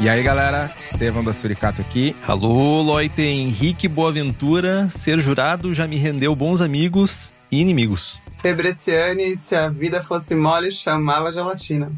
E aí, galera, Estevão da Suricato aqui. Alô, Loite, Henrique Boaventura. Ser jurado já me rendeu bons amigos e inimigos. Febreciane, se a vida fosse mole, chamava gelatina.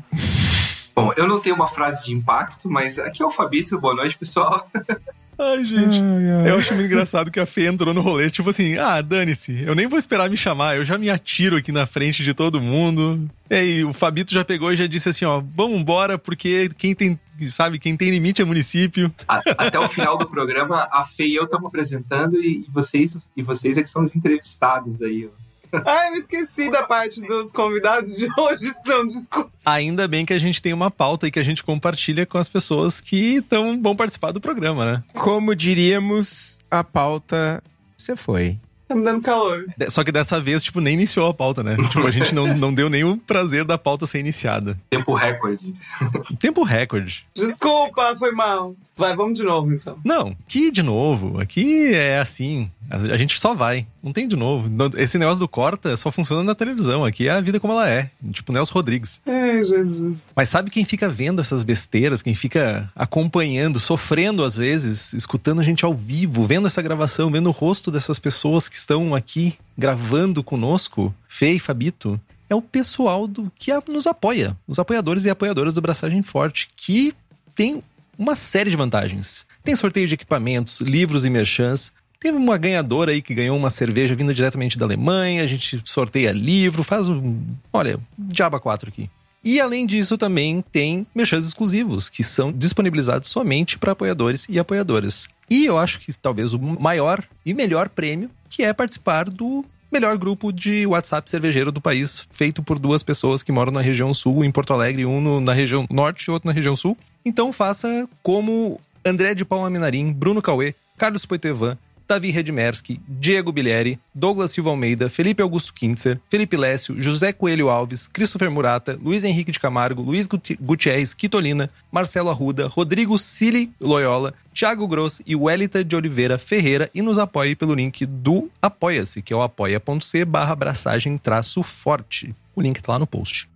Bom, eu não tenho uma frase de impacto, mas aqui é o Fabito. Boa noite, pessoal. Ai, gente. Ai, ai. Eu acho muito engraçado que a Fê entrou no rolê, tipo assim, ah, dane-se, eu nem vou esperar me chamar, eu já me atiro aqui na frente de todo mundo. E aí, o Fabito já pegou e já disse assim, ó, vamos embora, porque quem tem, sabe, quem tem limite é município. Até o final do programa, a Fê e eu estamos apresentando e vocês, e vocês é que são os entrevistados aí, ó. Ai, eu esqueci da parte dos convidados de hoje, são, desculpa. Ainda bem que a gente tem uma pauta e que a gente compartilha com as pessoas que tão, vão participar do programa, né? Como diríamos, a pauta você foi. Tá me dando calor. Só que dessa vez, tipo, nem iniciou a pauta, né? tipo, a gente não, não deu nem o prazer da pauta ser iniciada. Tempo recorde. Tempo recorde. Desculpa, foi mal. Vai, vamos de novo então. Não, que de novo. Aqui é assim. A gente só vai. Não tem de novo. Esse negócio do corta só funciona na televisão. Aqui é a vida como ela é. Tipo Nelson Rodrigues. Ai, Jesus. Mas sabe quem fica vendo essas besteiras? Quem fica acompanhando, sofrendo às vezes, escutando a gente ao vivo, vendo essa gravação, vendo o rosto dessas pessoas que estão aqui gravando conosco, Fê e Fabito, é o pessoal do que nos apoia. Os apoiadores e apoiadoras do Braçagem Forte, que tem uma série de vantagens. Tem sorteio de equipamentos, livros e merchans, Teve uma ganhadora aí que ganhou uma cerveja vinda diretamente da Alemanha, a gente sorteia livro, faz um. Olha, Diaba 4 aqui. E além disso, também tem merchans exclusivos, que são disponibilizados somente para apoiadores e apoiadoras. E eu acho que talvez o maior e melhor prêmio, que é participar do melhor grupo de WhatsApp cervejeiro do país, feito por duas pessoas que moram na região sul, em Porto Alegre, um no, na região norte e outro na região sul. Então faça como André de Paula Minarim, Bruno Cauê, Carlos Poitevin, Davi Redmerski, Diego Bilieri, Douglas Silva Almeida, Felipe Augusto Kintzer, Felipe Lécio, José Coelho Alves, Christopher Murata, Luiz Henrique de Camargo, Luiz Gutierrez Quitolina, Marcelo Arruda, Rodrigo Cili Loyola, Thiago Gross e Welita de Oliveira Ferreira e nos apoie pelo link do Apoia-se, que é o apoia.c barra abraçagem traço forte. O link tá lá no post.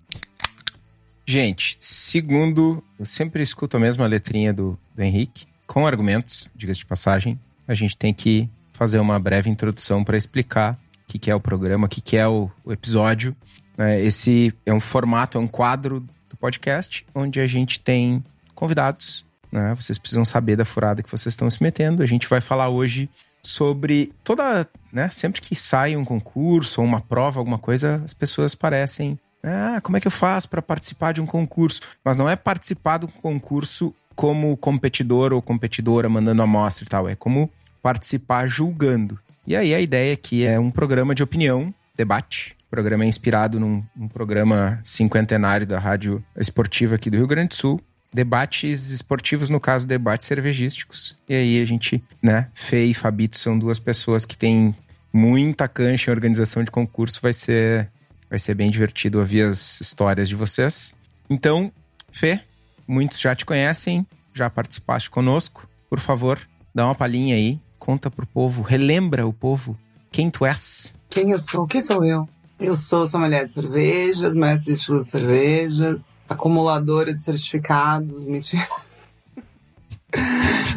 Gente, segundo, eu sempre escuto a mesma letrinha do, do Henrique, com argumentos, diga-se de passagem, a gente tem que fazer uma breve introdução para explicar o que, que, é o programa, o que, que é o, o episódio. É, esse é um formato, é um quadro do podcast onde a gente tem convidados. Né? Vocês precisam saber da furada que vocês estão se metendo. A gente vai falar hoje sobre toda. Né? Sempre que sai um concurso ou uma prova, alguma coisa, as pessoas parecem. Ah, como é que eu faço para participar de um concurso? Mas não é participar do concurso como competidor ou competidora mandando amostra e tal, é como participar julgando. E aí a ideia aqui é um programa de opinião, debate. O programa é inspirado num, num programa cinquentenário da rádio esportiva aqui do Rio Grande do Sul, debates esportivos, no caso, debates cervejísticos. E aí a gente, né, Fê e Fabito são duas pessoas que têm muita cancha em organização de concurso, vai ser vai ser bem divertido ouvir as histórias de vocês. Então, Fê, Muitos já te conhecem, já participaste conosco. Por favor, dá uma palhinha aí, conta pro povo, relembra o povo quem tu és. Quem eu sou? Quem sou eu? Eu sou sommelier de cervejas, mestre de estilo de cervejas, acumuladora de certificados, mentira.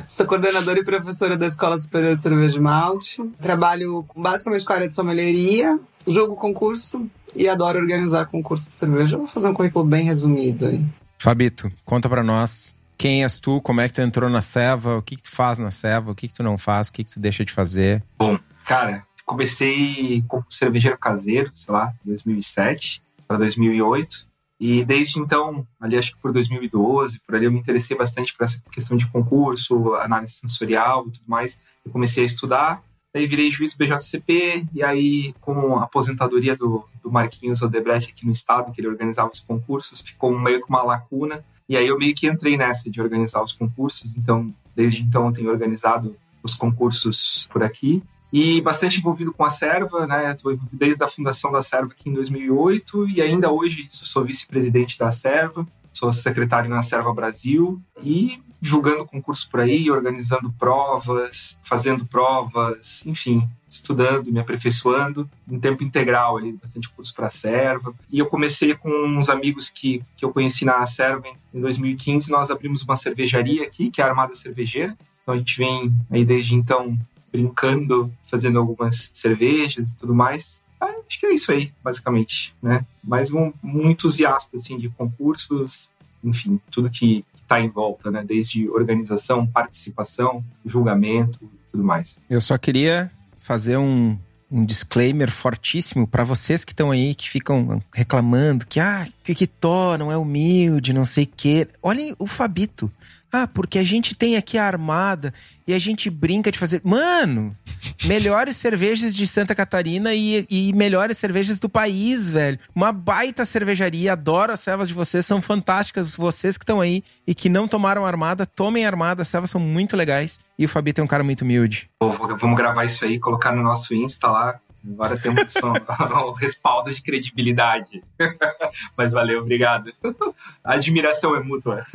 Sou coordenadora e professora da Escola Superior de Cerveja de Malte. Trabalho basicamente com a área de sommelieria, jogo concurso e adoro organizar concurso de cerveja. vou fazer um currículo bem resumido aí. Fabito, conta para nós Quem és tu? Como é que tu entrou na Seva? O que, que tu faz na Seva? O que, que tu não faz? O que, que tu deixa de fazer? Bom, cara, comecei como cervejeiro caseiro, sei lá, 2007 para 2008. E desde então, ali acho que por 2012, por ali eu me interessei bastante por essa questão de concurso, análise sensorial e tudo mais. Eu comecei a estudar, aí virei juiz BJCP, e aí com a aposentadoria do, do Marquinhos Odebrecht aqui no estado, que ele organizava os concursos, ficou meio que uma lacuna. E aí eu meio que entrei nessa de organizar os concursos, então desde então eu tenho organizado os concursos por aqui e bastante envolvido com a Serva, né? Estou envolvido desde a fundação da Serva aqui em 2008 e ainda hoje sou vice-presidente da Serva, sou secretário na Serva Brasil e julgando concurso por aí, organizando provas, fazendo provas, enfim, estudando, me aperfeiçoando em tempo integral ali, bastante curso para a Serva. E eu comecei com uns amigos que, que eu conheci na Serva em 2015, nós abrimos uma cervejaria aqui, que é a Armada Cervejeira. Então a gente vem aí desde então brincando, fazendo algumas cervejas e tudo mais. Ah, acho que é isso aí, basicamente, né? Mais um, um entusiasta, assim, de concursos, enfim, tudo que está em volta, né? Desde organização, participação, julgamento e tudo mais. Eu só queria fazer um, um disclaimer fortíssimo para vocês que estão aí, que ficam reclamando que, ah, que Tó não é humilde, não sei o quê. Olhem o Fabito. Ah, porque a gente tem aqui a armada e a gente brinca de fazer. Mano, melhores cervejas de Santa Catarina e, e melhores cervejas do país, velho. Uma baita cervejaria, adoro as servas de vocês, são fantásticas. Vocês que estão aí e que não tomaram armada, tomem armada, as servas são muito legais. E o Fabito é um cara muito humilde. Vamos gravar isso aí, colocar no nosso Insta lá. Agora temos um respaldo de credibilidade. Mas valeu, obrigado. A admiração é mútua.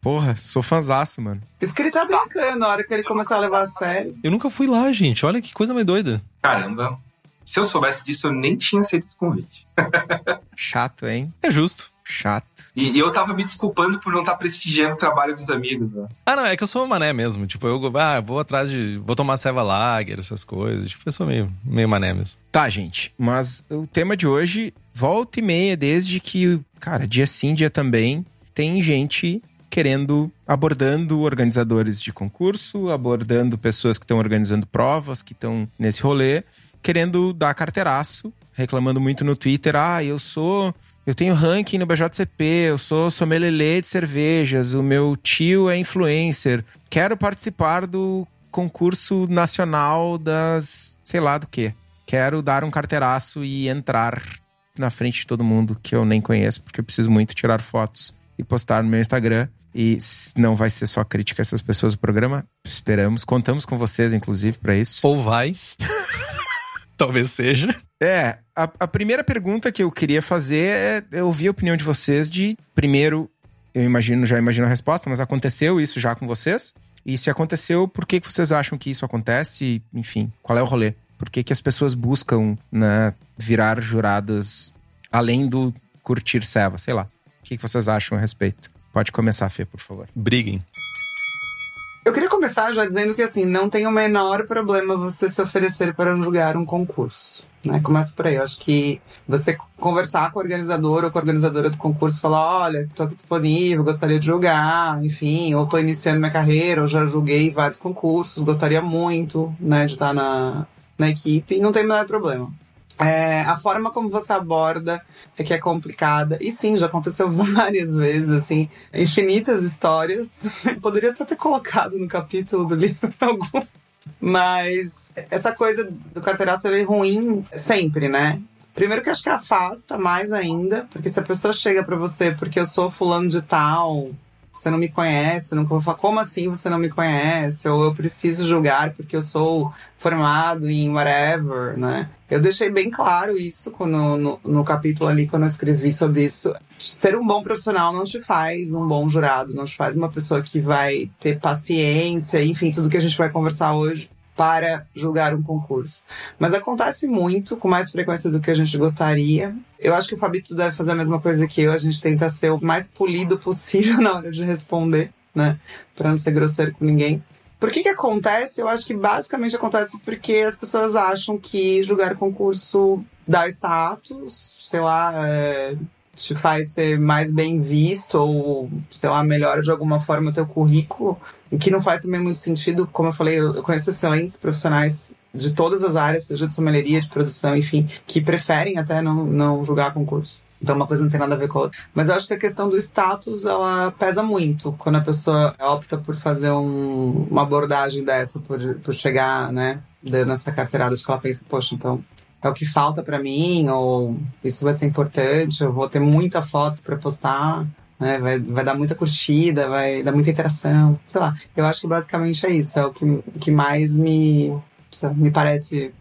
Porra, sou fãzaço, mano. Isso que ele tá brincando na hora que ele começar a levar a sério. Eu nunca fui lá, gente. Olha que coisa mais doida. Caramba. Se eu soubesse disso, eu nem tinha aceito esse convite. Chato, hein? É justo. Chato. E, e eu tava me desculpando por não estar tá prestigiando o trabalho dos amigos. Né? Ah, não, é que eu sou um mané mesmo. Tipo, eu ah, vou atrás de. Vou tomar ceva lager, essas coisas. Tipo, eu sou meio, meio mané mesmo. Tá, gente. Mas o tema de hoje, volta e meia, desde que, cara, dia sim, dia também, tem gente querendo, abordando organizadores de concurso, abordando pessoas que estão organizando provas, que estão nesse rolê, querendo dar carteiraço, reclamando muito no Twitter: ah, eu sou eu tenho ranking no BJCP, eu sou sommelier de cervejas, o meu tio é influencer. Quero participar do concurso nacional das, sei lá do que. Quero dar um carteiraço e entrar na frente de todo mundo que eu nem conheço, porque eu preciso muito tirar fotos e postar no meu Instagram. E não vai ser só crítica a essas pessoas do programa. Esperamos, contamos com vocês, inclusive, para isso. Ou vai. Talvez seja. É, a, a, primeira pergunta que eu queria fazer é ouvir a opinião de vocês de, primeiro, eu imagino, já imagino a resposta, mas aconteceu isso já com vocês? E se aconteceu, por que, que vocês acham que isso acontece? Enfim, qual é o rolê? Por que, que as pessoas buscam né, virar juradas além do curtir seva? Sei lá. O que, que vocês acham a respeito? Pode começar, Fê, por favor. Briguem. Eu queria começar já dizendo que, assim, não tem o menor problema você se oferecer para julgar um concurso. Né? Começa por aí. Eu acho que você conversar com o organizador ou com a organizadora do concurso, falar: olha, estou aqui disponível, gostaria de julgar, enfim, ou estou iniciando minha carreira, ou já julguei vários concursos, gostaria muito né, de estar na, na equipe, não tem o menor problema. É, a forma como você aborda é que é complicada. E sim, já aconteceu várias vezes, assim, infinitas histórias. Poderia até ter colocado no capítulo do livro algumas. Mas essa coisa do carteiraço é ruim sempre, né? Primeiro que acho que afasta mais ainda, porque se a pessoa chega para você porque eu sou fulano de tal, você não me conhece, nunca vou falar, como assim você não me conhece? Ou eu preciso julgar porque eu sou formado em whatever, né? Eu deixei bem claro isso no, no, no, capítulo ali, quando eu escrevi sobre isso. Ser um bom profissional não te faz um bom jurado, não te faz uma pessoa que vai ter paciência, enfim, tudo que a gente vai conversar hoje para julgar um concurso. Mas acontece muito, com mais frequência do que a gente gostaria. Eu acho que o Fabito deve fazer a mesma coisa que eu, a gente tenta ser o mais polido possível na hora de responder, né? Para não ser grosseiro com ninguém. Por que que acontece? Eu acho que basicamente acontece porque as pessoas acham que julgar concurso dá status, sei lá, é, te faz ser mais bem visto ou, sei lá, melhora de alguma forma o teu currículo, o que não faz também muito sentido, como eu falei, eu conheço excelentes profissionais de todas as áreas, seja de sommelieria, de produção, enfim, que preferem até não, não julgar concurso. Então uma coisa não tem nada a ver com a outra. Mas eu acho que a questão do status, ela pesa muito quando a pessoa opta por fazer um, uma abordagem dessa, por, por chegar, né, dando essa carteirada. Acho que ela pensa, poxa, então é o que falta para mim, ou isso vai ser importante, eu vou ter muita foto para postar, né? Vai, vai dar muita curtida, vai dar muita interação, sei lá. Eu acho que basicamente é isso, é o que, que mais me, me parece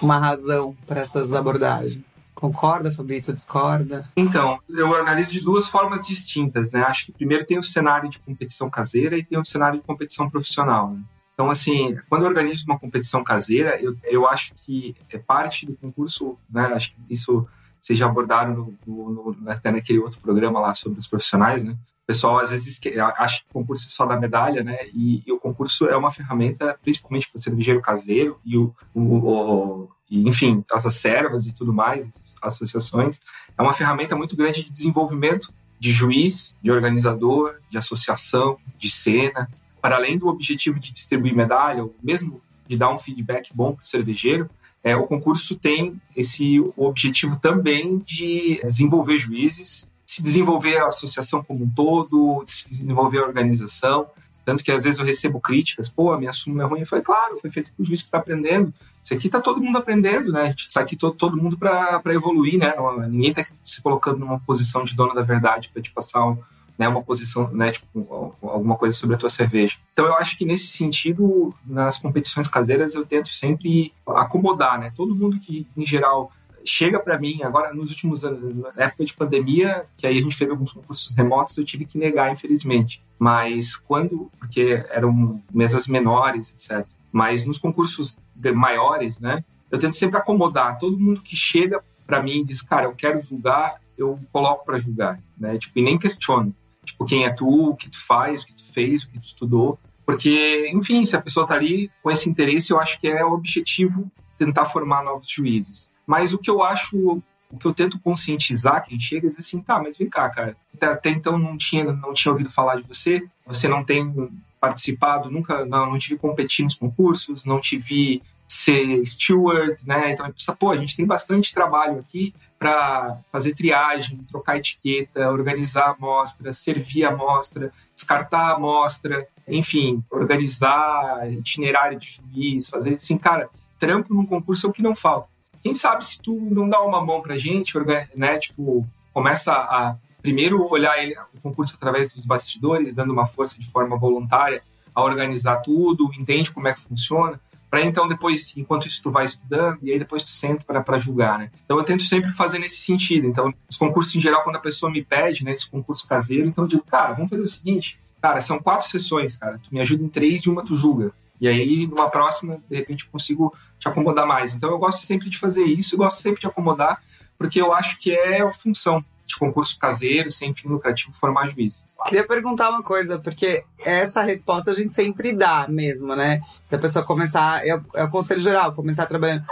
uma razão para essas abordagens. Concorda, Fabito? Discorda? Então, eu analiso de duas formas distintas, né? Acho que primeiro tem o cenário de competição caseira e tem o cenário de competição profissional. Né? Então, assim, quando eu organizo uma competição caseira, eu, eu acho que é parte do concurso, né? Acho que isso vocês já abordaram no, no, no, até naquele outro programa lá sobre os profissionais, né? O pessoal às vezes acha que o concurso é só da medalha, né? E, e o concurso é uma ferramenta, principalmente para o cervejeiro caseiro e o, o, o e, enfim, as servas e tudo mais, as associações, é uma ferramenta muito grande de desenvolvimento de juiz, de organizador, de associação, de cena, para além do objetivo de distribuir medalha, ou mesmo de dar um feedback bom para o cervejeiro, é, o concurso tem esse objetivo também de desenvolver juízes, se desenvolver a associação como um todo, se desenvolver a organização. Tanto que às vezes eu recebo críticas, pô, a minha súmula é ruim. Eu falei, claro, foi feito por juiz que está aprendendo. Isso aqui está todo mundo aprendendo, né? A gente está aqui todo, todo mundo para evoluir, né? Ninguém está se colocando numa posição de dono da verdade para te passar um, né, uma posição, né, tipo, alguma coisa sobre a tua cerveja. Então eu acho que nesse sentido, nas competições caseiras eu tento sempre acomodar, né? Todo mundo que em geral chega para mim agora nos últimos anos, na época de pandemia, que aí a gente fez alguns concursos remotos, eu tive que negar, infelizmente. Mas quando, porque eram mesas menores, etc. Mas nos concursos maiores, né, eu tento sempre acomodar todo mundo que chega para mim e diz, cara, eu quero julgar, eu coloco para julgar, né? Tipo, e nem questiono. Tipo, quem é tu, o que tu faz, o que tu fez, o que tu estudou. Porque, enfim, se a pessoa tá ali com esse interesse, eu acho que é o objetivo tentar formar novos juízes. Mas o que eu acho, o que eu tento conscientizar quem chega é dizer assim, tá, mas vem cá, cara. Até então não tinha, não tinha ouvido falar de você, você não tem participado, nunca, não, não te competir nos concursos, não te vi ser steward, né? Então, pô, a gente tem bastante trabalho aqui para fazer triagem, trocar etiqueta, organizar a amostra, servir a amostra, descartar a amostra, enfim, organizar itinerário de juiz, fazer assim, cara, trampo num concurso é o que não falta. Quem sabe se tu não dá uma mão pra gente, né, tipo, começa a primeiro olhar ele, o concurso através dos bastidores, dando uma força de forma voluntária a organizar tudo, entende como é que funciona, para então depois, enquanto isso tu vai estudando, e aí depois tu senta para julgar, né? Então eu tento sempre fazer nesse sentido. Então, os concursos em geral, quando a pessoa me pede, né, esse concurso caseiro, então eu digo, cara, vamos fazer o seguinte, cara, são quatro sessões, cara, tu me ajuda em três e uma tu julga. E aí, numa próxima, de repente, eu consigo te acomodar mais. Então, eu gosto sempre de fazer isso, eu gosto sempre de acomodar, porque eu acho que é a função de concurso caseiro, sem fim lucrativo, formar juiz. Queria perguntar uma coisa, porque essa resposta a gente sempre dá mesmo, né? Da pessoa começar, é, é o conselho geral, começar trabalhando.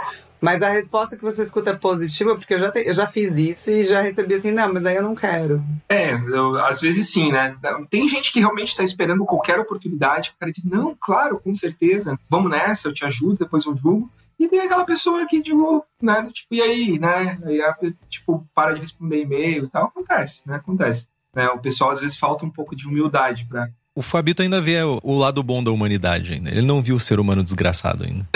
Mas a resposta que você escuta é positiva, porque eu já, te, eu já fiz isso e já recebi assim, não, mas aí eu não quero. É, eu, às vezes sim, né? Tem gente que realmente está esperando qualquer oportunidade, o cara diz, não, claro, com certeza, vamos nessa, eu te ajudo, depois eu julgo. E tem aquela pessoa que, tipo, né, tipo, e aí, né? Aí, tipo, para de responder e-mail e tal. Acontece, né? Acontece. Né? O pessoal às vezes falta um pouco de humildade para O Fabito ainda vê o, o lado bom da humanidade ainda. Ele não viu o ser humano desgraçado ainda.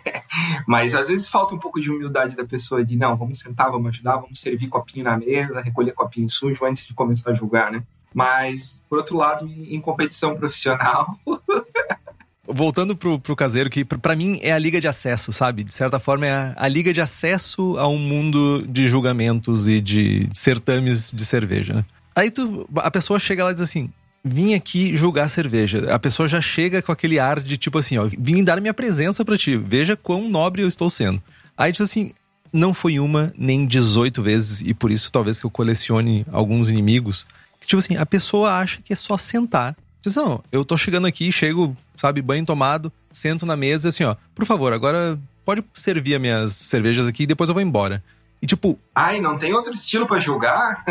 Mas às vezes falta um pouco de humildade da pessoa de não, vamos sentar, vamos ajudar, vamos servir copinho na mesa, recolher copinho sujo antes de começar a julgar, né? Mas, por outro lado, em competição profissional, voltando pro, pro caseiro, que para mim é a liga de acesso, sabe? De certa forma é a, a, liga de acesso a um mundo de julgamentos e de certames de cerveja. Né? Aí tu, a pessoa chega lá e diz assim: vim aqui julgar cerveja. A pessoa já chega com aquele ar de tipo assim, ó, vim dar minha presença para ti, veja quão nobre eu estou sendo. Aí tipo assim, não foi uma nem 18 vezes, e por isso talvez que eu colecione alguns inimigos. Tipo assim, a pessoa acha que é só sentar. Diz, não, eu tô chegando aqui, chego sabe, banho tomado, sento na mesa assim, ó, por favor, agora pode servir as minhas cervejas aqui e depois eu vou embora. E tipo. Ai, não tem outro estilo para julgar?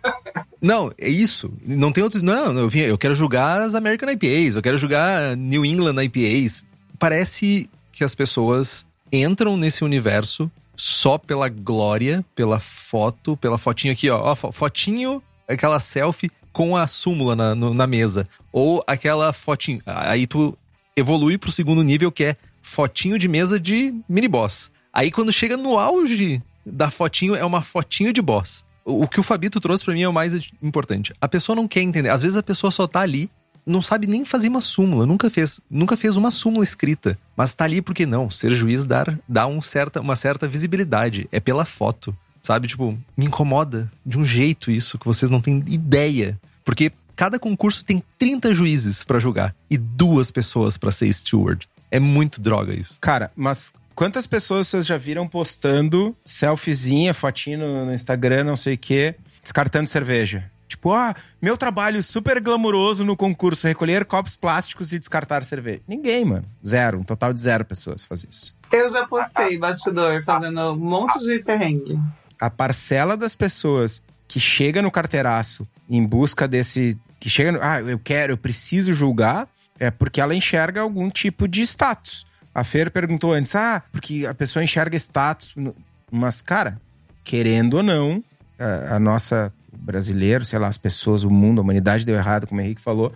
não, é isso. Não tem outros. Não, eu, vim, eu quero julgar as American IPAs, eu quero julgar New England IPAs. Parece que as pessoas entram nesse universo só pela glória, pela foto, pela fotinho aqui, ó. ó fotinho, aquela selfie com a súmula na, no, na mesa. Ou aquela fotinho. Aí tu evolui pro segundo nível, que é fotinho de mesa de mini boss. Aí quando chega no auge da fotinho, é uma fotinho de boss. O, o que o Fabito trouxe para mim é o mais importante. A pessoa não quer entender. Às vezes a pessoa só tá ali não sabe nem fazer uma súmula, nunca fez, nunca fez uma súmula escrita, mas tá ali porque não, ser juiz dá, dá um certa, uma certa visibilidade, é pela foto, sabe? Tipo, me incomoda de um jeito isso que vocês não têm ideia, porque cada concurso tem 30 juízes para julgar e duas pessoas para ser steward. É muito droga isso. Cara, mas quantas pessoas vocês já viram postando selfiezinha, fotinho no, no Instagram, não sei o quê, descartando cerveja? Tipo, ah, meu trabalho super glamuroso no concurso, recolher copos plásticos e descartar cerveja. Ninguém, mano. Zero. Um total de zero pessoas faz isso. Eu já postei bastidor fazendo um monte de perrengue. A parcela das pessoas que chega no carteiraço em busca desse. Que chega no. Ah, eu quero, eu preciso julgar, é porque ela enxerga algum tipo de status. A Fer perguntou antes, ah, porque a pessoa enxerga status. Mas, cara, querendo ou não, a, a nossa brasileiro, sei lá, as pessoas, o mundo, a humanidade deu errado, como o Henrique falou,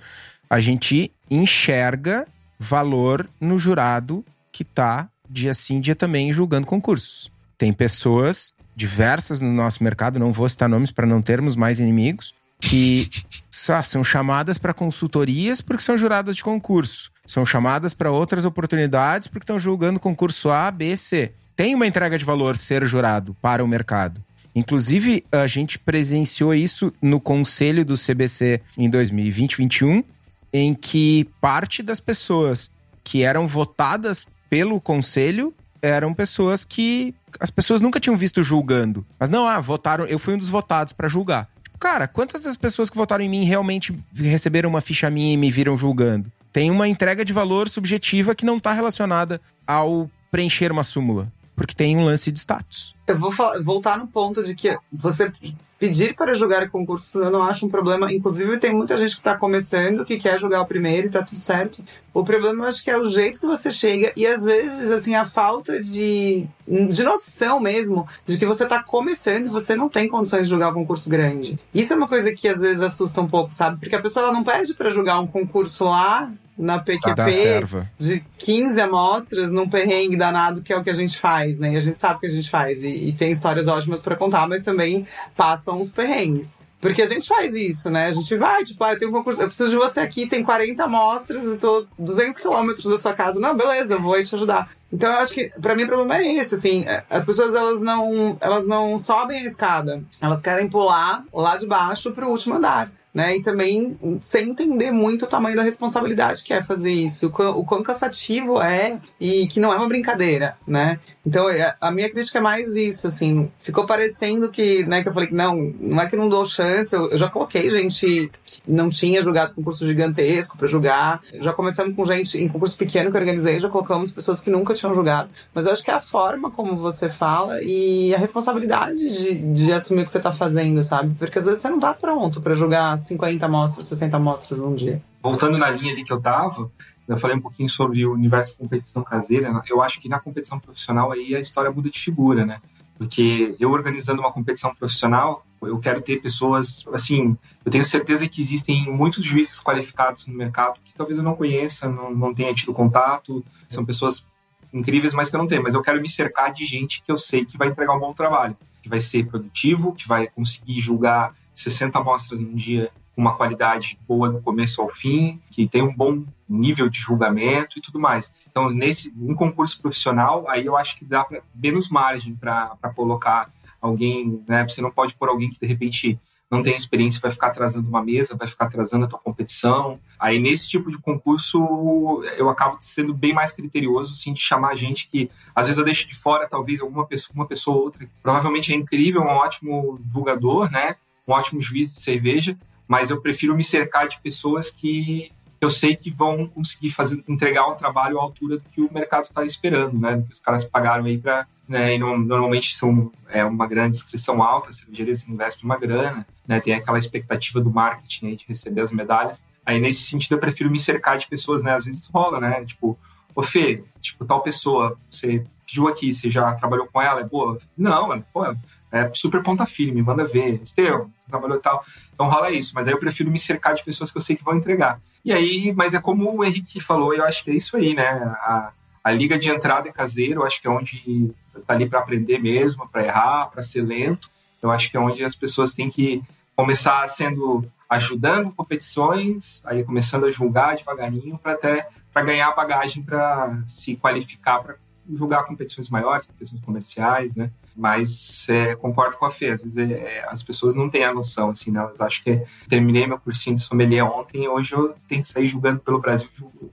a gente enxerga valor no jurado que tá dia sim, dia também julgando concursos. Tem pessoas diversas no nosso mercado, não vou citar nomes para não termos mais inimigos, que são chamadas para consultorias porque são juradas de concurso. São chamadas para outras oportunidades porque estão julgando concurso A, B, C. Tem uma entrega de valor ser jurado para o mercado. Inclusive, a gente presenciou isso no conselho do CBC em 2020-21, em que parte das pessoas que eram votadas pelo conselho eram pessoas que as pessoas nunca tinham visto julgando. Mas não, ah, votaram, eu fui um dos votados para julgar. Tipo, cara, quantas das pessoas que votaram em mim realmente receberam uma ficha minha e me viram julgando? Tem uma entrega de valor subjetiva que não está relacionada ao preencher uma súmula porque tem um lance de status. Eu vou voltar no ponto de que você pedir para jogar concurso eu não acho um problema. Inclusive, tem muita gente que está começando, que quer jogar o primeiro e tá tudo certo. O problema eu acho que é o jeito que você chega e às vezes, assim, a falta de, de noção mesmo de que você está começando e você não tem condições de jogar um concurso grande. Isso é uma coisa que às vezes assusta um pouco, sabe? Porque a pessoa não pede para jogar um concurso lá na PQP de 15 amostras num perrengue danado, que é o que a gente faz, né? E a gente sabe o que a gente faz. E, e tem histórias ótimas para contar, mas também passam os perrengues. Porque a gente faz isso, né? A gente vai, tipo, ah, eu tenho um concurso, eu preciso de você aqui, tem 40 amostras, eu tô 200 quilômetros da sua casa. Não, beleza, eu vou te ajudar. Então eu acho que para mim o problema é esse, assim, é, as pessoas elas não, elas não sobem a escada, elas querem pular lá de baixo pro último andar né? E também sem entender muito o tamanho da responsabilidade que é fazer isso, o quão, o quão cansativo é e que não é uma brincadeira, né? Então, é, a minha crítica é mais isso, assim. Ficou parecendo que, né, que eu falei que não, não é que não dou chance. Eu, eu já coloquei gente que não tinha julgado concurso gigantesco para julgar. Já começamos com gente em concurso pequeno que eu organizei, já colocamos pessoas que nunca tinham julgado. Mas eu acho que é a forma como você fala e a responsabilidade de, de assumir o que você tá fazendo, sabe? Porque às vezes você não tá pronto para julgar 50 amostras, 60 amostras num dia. Voltando na linha ali que eu tava, eu falei um pouquinho sobre o universo de competição caseira. Né? Eu acho que na competição profissional aí a história muda de figura, né? Porque eu organizando uma competição profissional, eu quero ter pessoas, assim, eu tenho certeza que existem muitos juízes qualificados no mercado que talvez eu não conheça, não, não tenha tido contato, são pessoas incríveis, mas que eu não tenho. Mas eu quero me cercar de gente que eu sei que vai entregar um bom trabalho, que vai ser produtivo, que vai conseguir julgar 60 amostras num dia uma qualidade boa do começo ao fim, que tem um bom nível de julgamento e tudo mais. Então, nesse um concurso profissional, aí eu acho que dá pra, menos margem para colocar alguém, né? Você não pode pôr alguém que de repente não tem experiência, vai ficar atrasando uma mesa, vai ficar atrasando a tua competição. Aí nesse tipo de concurso eu acabo sendo bem mais criterioso, sim, de chamar gente que às vezes eu deixo de fora, talvez alguma pessoa, uma pessoa ou outra, provavelmente é incrível, um ótimo divulgador, né? Um ótimo juiz de cerveja, mas eu prefiro me cercar de pessoas que eu sei que vão conseguir fazer, entregar um trabalho à altura do que o mercado está esperando, né? Os caras pagaram aí para, né? E no, normalmente são é uma grande inscrição alta, as cervejarias investem uma grana, né? Tem aquela expectativa do marketing aí de receber as medalhas. Aí nesse sentido eu prefiro me cercar de pessoas, né? Às vezes rola, né? Tipo, ô Fê, tipo, tal pessoa, você pediu aqui, você já trabalhou com ela, é boa? Não, mano, pô, é super ponta firme, manda ver. Esteu, trabalhou e tal. Então rola isso, mas aí eu prefiro me cercar de pessoas que eu sei que vão entregar. E aí, mas é como o Henrique falou, eu acho que é isso aí, né? A, a liga de entrada é caseiro, eu acho que é onde tá ali para aprender mesmo, para errar, para ser lento. Eu acho que é onde as pessoas têm que começar sendo ajudando competições, aí começando a julgar devagarinho para até para ganhar bagagem para se qualificar para julgar competições maiores, competições comerciais, né? Mas é, concordo com a Fê, às vezes é, é, as pessoas não têm a noção, assim, né? Elas acham que terminei meu cursinho de sommelier ontem e hoje eu tenho que sair julgando pelo Brasil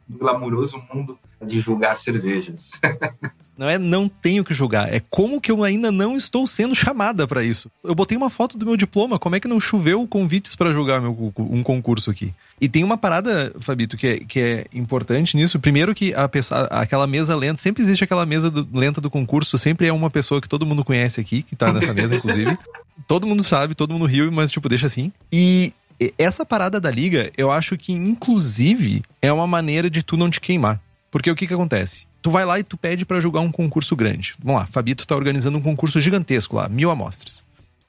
no glamouroso mundo de julgar cervejas. Não é não tenho que julgar, é como que eu ainda não estou sendo chamada para isso. Eu botei uma foto do meu diploma, como é que não choveu convites para julgar meu, um concurso aqui? E tem uma parada, Fabito, que é, que é importante nisso. Primeiro que a pessoa, aquela mesa lenta, sempre existe aquela mesa do, lenta do concurso, sempre é uma pessoa que todo mundo conhece aqui, que tá nessa mesa, inclusive. todo mundo sabe, todo mundo riu, mas tipo, deixa assim. E essa parada da liga, eu acho que inclusive é uma maneira de tu não te queimar. Porque o que que acontece? Tu vai lá e tu pede para jogar um concurso grande. Vamos lá, Fabito tá organizando um concurso gigantesco lá, mil amostras.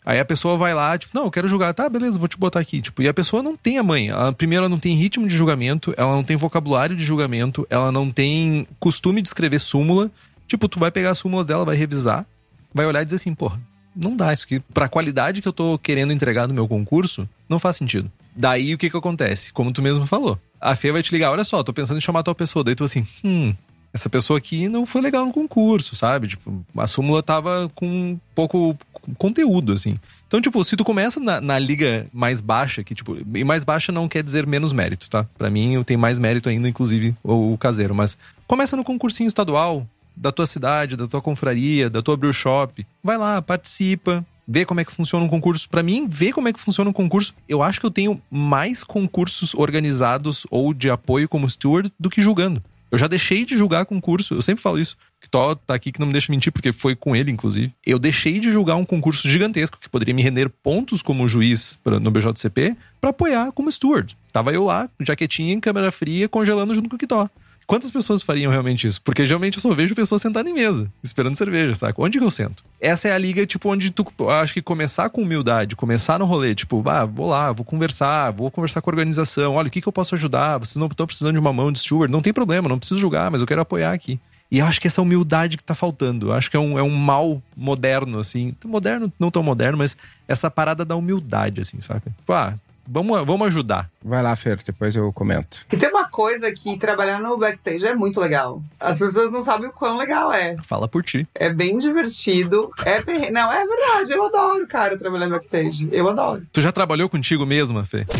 Aí a pessoa vai lá, tipo, não, eu quero jogar. Tá, beleza, vou te botar aqui. Tipo, e a pessoa não tem a mãe. Ela, primeiro, ela não tem ritmo de julgamento, ela não tem vocabulário de julgamento, ela não tem costume de escrever súmula. Tipo, tu vai pegar as súmulas dela, vai revisar, vai olhar e dizer assim, porra, não dá isso aqui. Pra qualidade que eu tô querendo entregar no meu concurso, não faz sentido. Daí o que que acontece? Como tu mesmo falou. A Fê vai te ligar, olha só, tô pensando em chamar tal pessoa. Daí tu assim, hum, essa pessoa aqui não foi legal no concurso, sabe? Tipo, a súmula tava com pouco conteúdo, assim. Então, tipo, se tu começa na, na, liga mais baixa, que, tipo, e mais baixa não quer dizer menos mérito, tá? Para mim, tem mais mérito ainda, inclusive, o, o, caseiro. Mas começa no concursinho estadual, da tua cidade, da tua confraria, da tua brew shop. Vai lá, participa, vê como é que funciona um concurso. Para mim, ver como é que funciona um concurso, eu acho que eu tenho mais concursos organizados ou de apoio como steward do que julgando. Eu já deixei de julgar concurso, eu sempre falo isso. Que Tó tá aqui que não me deixa mentir, porque foi com ele, inclusive. Eu deixei de julgar um concurso gigantesco que poderia me render pontos como juiz pra, no BJCP para apoiar como steward. Tava eu lá, jaquetinha em câmera fria, congelando junto com o Kitó. Quantas pessoas fariam realmente isso? Porque geralmente eu só vejo pessoas sentadas em mesa, esperando cerveja, saca? Onde que eu sento? Essa é a liga, tipo, onde tu acho que começar com humildade, começar no rolê, tipo, ah, vou lá, vou conversar, vou conversar com a organização, olha, o que, que eu posso ajudar? Vocês não estão precisando de uma mão de steward, não tem problema, não preciso julgar, mas eu quero apoiar aqui. E eu acho que essa humildade que tá faltando. Eu acho que é um, é um mal moderno, assim. Moderno, não tão moderno, mas essa parada da humildade, assim, saca? Tipo, ah, Vamos, vamos ajudar. Vai lá, Fer, depois eu comento. E tem uma coisa que trabalhar no backstage é muito legal. As pessoas não sabem o quão legal é. Fala por ti. É bem divertido. É per... Não, é verdade. Eu adoro, cara, trabalhar no backstage. Eu adoro. Tu já trabalhou contigo mesma, Fê?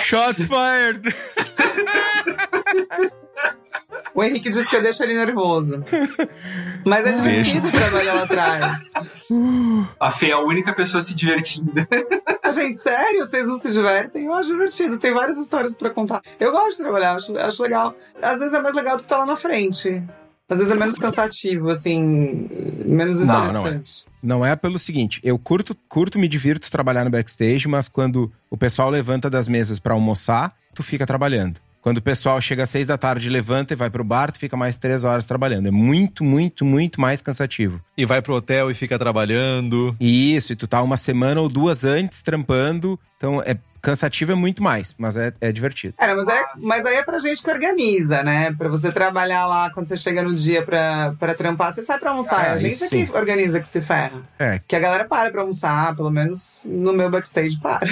Shots fired! O Henrique disse que deixa ele nervoso. Mas é divertido trabalhar lá atrás. A Fê é a única pessoa se divertindo. Gente, sério? Vocês não se divertem? Eu acho divertido. Tem várias histórias para contar. Eu gosto de trabalhar, acho, acho legal. Às vezes é mais legal do que estar tá lá na frente. Às vezes é menos cansativo, assim, menos estressante. Não, não é. Não é pelo seguinte, eu curto, curto, me divirto trabalhar no backstage, mas quando o pessoal levanta das mesas para almoçar, tu fica trabalhando. Quando o pessoal chega às seis da tarde, levanta e vai pro bar, tu fica mais três horas trabalhando. É muito, muito, muito mais cansativo. E vai pro hotel e fica trabalhando. Isso, e tu tá uma semana ou duas antes trampando. Então, é cansativo é muito mais, mas é, é divertido. É, mas, é, mas aí é pra gente que organiza, né? Pra você trabalhar lá quando você chega no dia pra, pra trampar, você sai pra almoçar. Ah, a gente é que organiza que se ferra. É. Que a galera para pra almoçar, pelo menos no meu backstage para.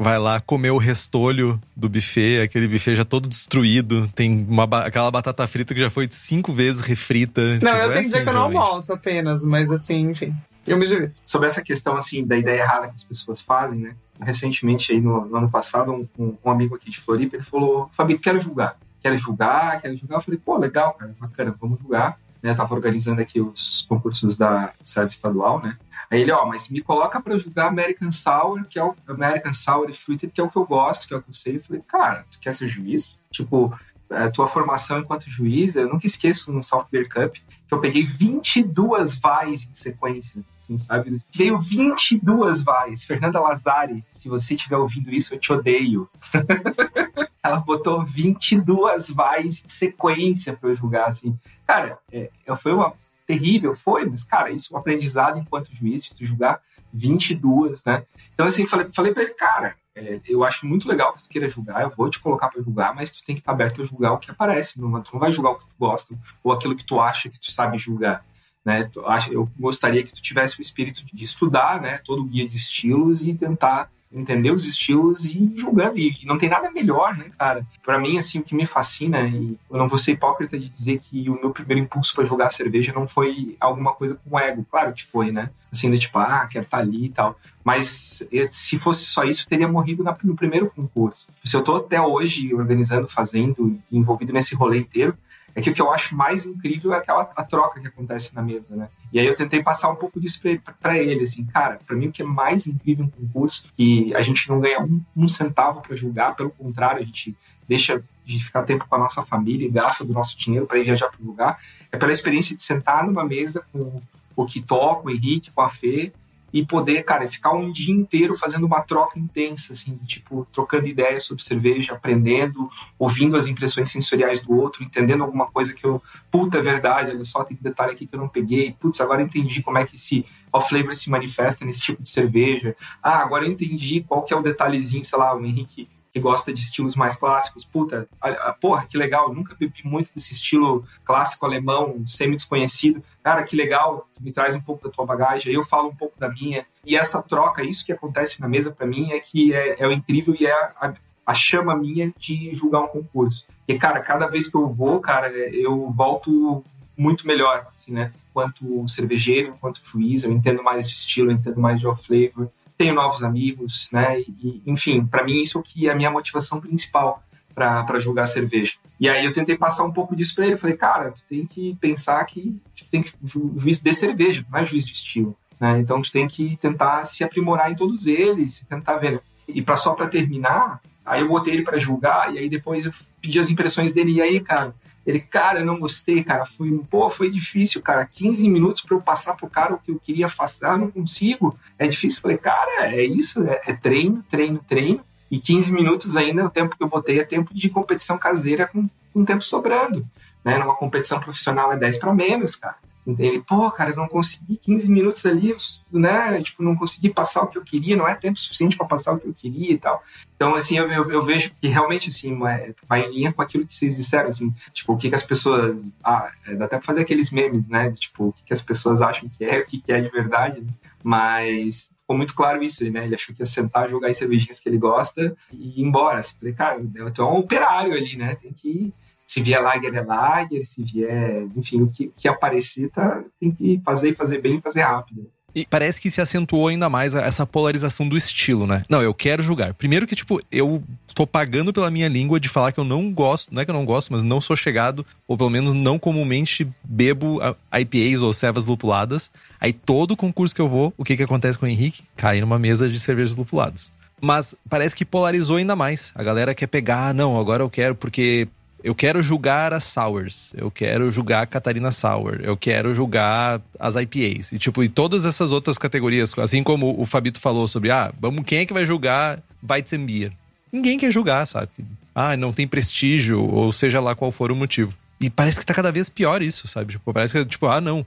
Vai lá comer o restolho do buffet, aquele buffet já todo destruído, tem uma, aquela batata frita que já foi cinco vezes refrita. Não, tipo, eu tenho é dia assim, que eu não almoço apenas, mas assim, enfim, eu me divirto. Sobre essa questão, assim, da ideia errada que as pessoas fazem, né? Recentemente, aí no, no ano passado, um, um, amigo aqui de Floripa, ele falou, Fabito, quero julgar. Quero julgar, quero julgar. Eu falei, pô, legal, cara, bacana, vamos julgar. Né? Tava organizando aqui os concursos da serve estadual, né? Aí ele, ó, mas me coloca para jogar American Sour, que é o American Sour e Fruited, que é o que eu gosto, que é o que eu sei. Eu falei, cara, tu quer ser juiz? Tipo, a tua formação enquanto juiz, eu nunca esqueço no South Beer Cup, que eu peguei 22 vais em sequência, assim, sabe? Veio 22 vais. Fernanda Lazari, se você estiver ouvindo isso, eu te odeio. Ela botou 22 vais em sequência para eu julgar, assim. Cara, é, foi uma terrível, foi, mas, cara, isso é um aprendizado enquanto juiz, de tu julgar 22, né? Então, assim, falei, falei para ele, cara, é, eu acho muito legal que tu queira julgar, eu vou te colocar para julgar, mas tu tem que estar aberto a julgar o que aparece. Não, tu não vai julgar o que tu gosta ou aquilo que tu acha que tu sabe julgar. Né? Eu gostaria que tu tivesse o espírito de estudar né, todo o guia de estilos e tentar entender os estilos e julgando. E não tem nada melhor, né, cara? Para mim, assim, o que me fascina, e eu não vou ser hipócrita de dizer que o meu primeiro impulso para jogar cerveja não foi alguma coisa com ego. Claro que foi, né? Assim, de tipo, ah, quero estar tá ali e tal. Mas eh, se fosse só isso, eu teria morrido no primeiro concurso. Se eu tô até hoje organizando, fazendo, envolvido nesse rolê inteiro, é que o que eu acho mais incrível é aquela a troca que acontece na mesa, né? E aí eu tentei passar um pouco disso para ele, assim, cara, para mim o que é mais incrível em concurso, que a gente não ganha um, um centavo para julgar, pelo contrário, a gente deixa de ficar tempo com a nossa família e gasta do nosso dinheiro para ir viajar para o lugar, é pela experiência de sentar numa mesa com o Kitó, com o Henrique, com a Fê, e poder, cara, ficar um dia inteiro fazendo uma troca intensa, assim, tipo, trocando ideias sobre cerveja, aprendendo, ouvindo as impressões sensoriais do outro, entendendo alguma coisa que eu, puta, é verdade, olha só, tem detalhe aqui que eu não peguei, putz, agora entendi como é que esse off-flavor se manifesta nesse tipo de cerveja, ah, agora eu entendi qual que é o detalhezinho, sei lá, o Henrique que gosta de estilos mais clássicos. Puta, a, a, porra, que legal, nunca bebi muito desse estilo clássico alemão, semi-desconhecido. Cara, que legal, me traz um pouco da tua bagagem, eu falo um pouco da minha. E essa troca, isso que acontece na mesa para mim é que é, é o incrível e é a, a chama minha de julgar um concurso. E, cara, cada vez que eu vou, cara, eu volto muito melhor, assim, né? Quanto cervejeiro, quanto juiz, eu entendo mais de estilo, eu entendo mais de off-flavor tenho novos amigos, né? E, enfim, para mim isso é que é a minha motivação principal para jogar cerveja. E aí eu tentei passar um pouco disso para ele. Falei, cara, tu tem que pensar que tu tem que ju juiz de cerveja, não é juiz de estilo, né? Então tu tem que tentar se aprimorar em todos eles, tentar ver. E para só para terminar, aí eu botei ele para julgar e aí depois eu pedi as impressões dele e aí, cara, ele, cara, eu não gostei, cara. Foi, pô, foi difícil, cara. 15 minutos para eu passar pro cara o que eu queria. Ah, não consigo. É difícil. Falei, cara, é isso. É, é treino, treino, treino. E 15 minutos ainda, o tempo que eu botei é tempo de competição caseira com, com tempo sobrando. Né? Numa competição profissional é 10 para menos, cara. Ele, pô, cara, eu não consegui 15 minutos ali, né? Tipo, não consegui passar o que eu queria, não é tempo suficiente para passar o que eu queria e tal. Então, assim, eu, eu, eu vejo que realmente, assim, vai em linha com aquilo que vocês disseram, assim, tipo, o que, que as pessoas. Ah, é, dá até pra fazer aqueles memes, né? Tipo, o que, que as pessoas acham que é, o que, que é de verdade, né? Mas ficou muito claro isso, né? Ele achou que ia sentar, jogar as cervejinhas que ele gosta e ir embora. Assim, falei, cara, tu é um operário ali, né? Tem que se vier lager é lager, se vier, enfim, o que, que aparecer, tá, tem que fazer, fazer bem e fazer rápido. E parece que se acentuou ainda mais essa polarização do estilo, né? Não, eu quero julgar. Primeiro que, tipo, eu tô pagando pela minha língua de falar que eu não gosto, não é que eu não gosto, mas não sou chegado, ou pelo menos não comumente bebo IPAs ou cevas lupuladas. Aí todo concurso que eu vou, o que que acontece com o Henrique? Cai numa mesa de cervejas lupuladas. Mas parece que polarizou ainda mais. A galera quer pegar, ah, não, agora eu quero, porque eu quero julgar as Sours, eu quero julgar a Catarina Sour, eu quero julgar as IPAs. E tipo, e todas essas outras categorias, assim como o Fabito falou sobre, ah, vamos, quem é que vai julgar Weizenbier? Ninguém quer julgar, sabe? Ah, não tem prestígio, ou seja lá qual for o motivo. E parece que tá cada vez pior isso, sabe? Tipo, parece que, tipo, ah, não.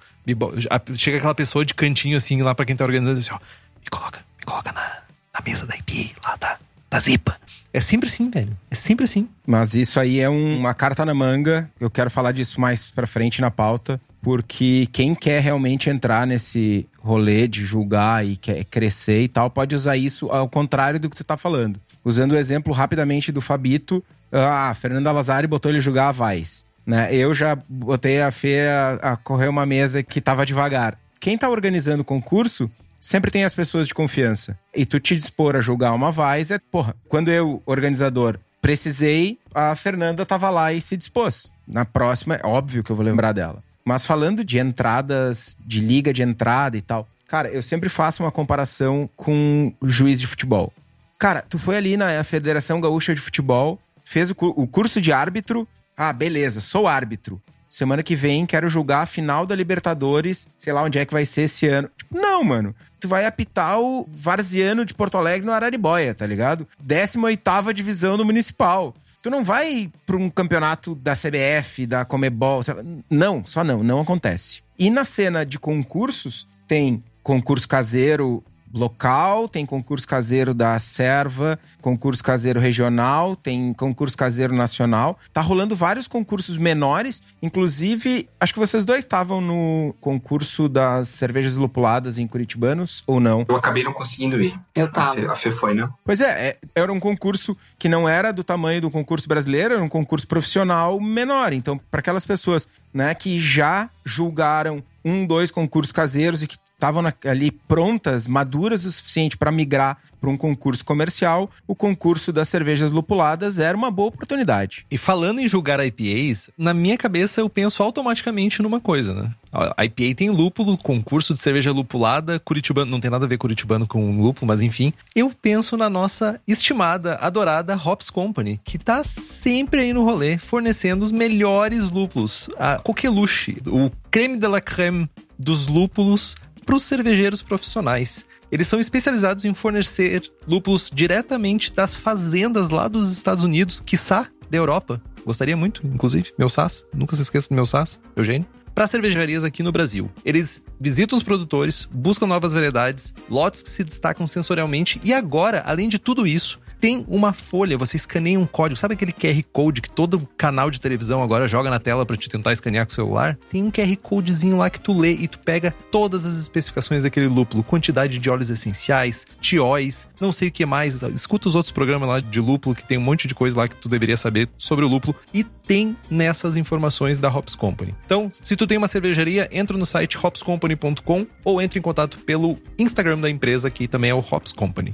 Chega aquela pessoa de cantinho, assim, lá pra quem tá organizando, assim, ó, me coloca, me coloca na, na mesa da IPA, lá da, da Zipa. É sempre assim, velho. É sempre assim. Mas isso aí é um, uma carta na manga. Eu quero falar disso mais pra frente na pauta. Porque quem quer realmente entrar nesse rolê de julgar e quer crescer e tal, pode usar isso ao contrário do que tu tá falando. Usando o exemplo rapidamente do Fabito. Ah, Fernanda Lazari botou ele julgar a Vaz. Né? Eu já botei a Fê a, a correr uma mesa que tava devagar. Quem tá organizando o concurso sempre tem as pessoas de confiança. E tu te dispor a julgar uma Vaz é, porra, quando eu, organizador, precisei, a Fernanda tava lá e se dispôs. Na próxima, é óbvio que eu vou lembrar dela. Mas falando de entradas, de liga de entrada e tal, cara, eu sempre faço uma comparação com juiz de futebol. Cara, tu foi ali na Federação Gaúcha de Futebol, fez o curso de árbitro. Ah, beleza, sou árbitro. Semana que vem quero julgar a final da Libertadores, sei lá onde é que vai ser esse ano. Tipo, não, mano. Tu vai apitar o Varziano de Porto Alegre no Araribóia, tá ligado? 18ª divisão do Municipal. Tu não vai para um campeonato da CBF, da Comebol. Não, só não, não acontece. E na cena de concursos, tem concurso caseiro local, tem concurso caseiro da Serva, concurso caseiro regional, tem concurso caseiro nacional. Tá rolando vários concursos menores, inclusive, acho que vocês dois estavam no concurso das cervejas lupuladas em Curitibanos, ou não? Eu acabei não conseguindo ir. Eu tava. A Fê foi, né? Pois é, é, era um concurso que não era do tamanho do concurso brasileiro, era um concurso profissional menor. Então, para aquelas pessoas né, que já julgaram um, dois concursos caseiros e que estavam ali prontas, maduras o suficiente para migrar para um concurso comercial, o concurso das cervejas lupuladas era uma boa oportunidade. E falando em julgar IPAs, na minha cabeça eu penso automaticamente numa coisa, né? A IPA tem lúpulo, concurso de cerveja lupulada, curitibano, não tem nada a ver curitibano com lúpulo, mas enfim. Eu penso na nossa estimada, adorada Hops Company, que tá sempre aí no rolê, fornecendo os melhores lúpulos. A coqueluche, o creme de la creme dos lúpulos para os cervejeiros profissionais. Eles são especializados em fornecer lúpulos diretamente das fazendas lá dos Estados Unidos, quiçá da Europa. Gostaria muito, inclusive, meu SAS. Nunca se esqueça do meu SAS, Eugênio. Para cervejarias aqui no Brasil. Eles visitam os produtores, buscam novas variedades, lotes que se destacam sensorialmente e agora, além de tudo isso, tem uma folha, você escaneia um código. Sabe aquele QR Code que todo canal de televisão agora joga na tela para te tentar escanear com o celular? Tem um QR Codezinho lá que tu lê e tu pega todas as especificações daquele lúpulo, quantidade de óleos essenciais, tióis, não sei o que mais. Escuta os outros programas lá de lúpulo que tem um monte de coisa lá que tu deveria saber sobre o lúpulo e tem nessas informações da Hops Company. Então, se tu tem uma cervejaria, entra no site hopscompany.com ou entre em contato pelo Instagram da empresa que também é o Hops Company.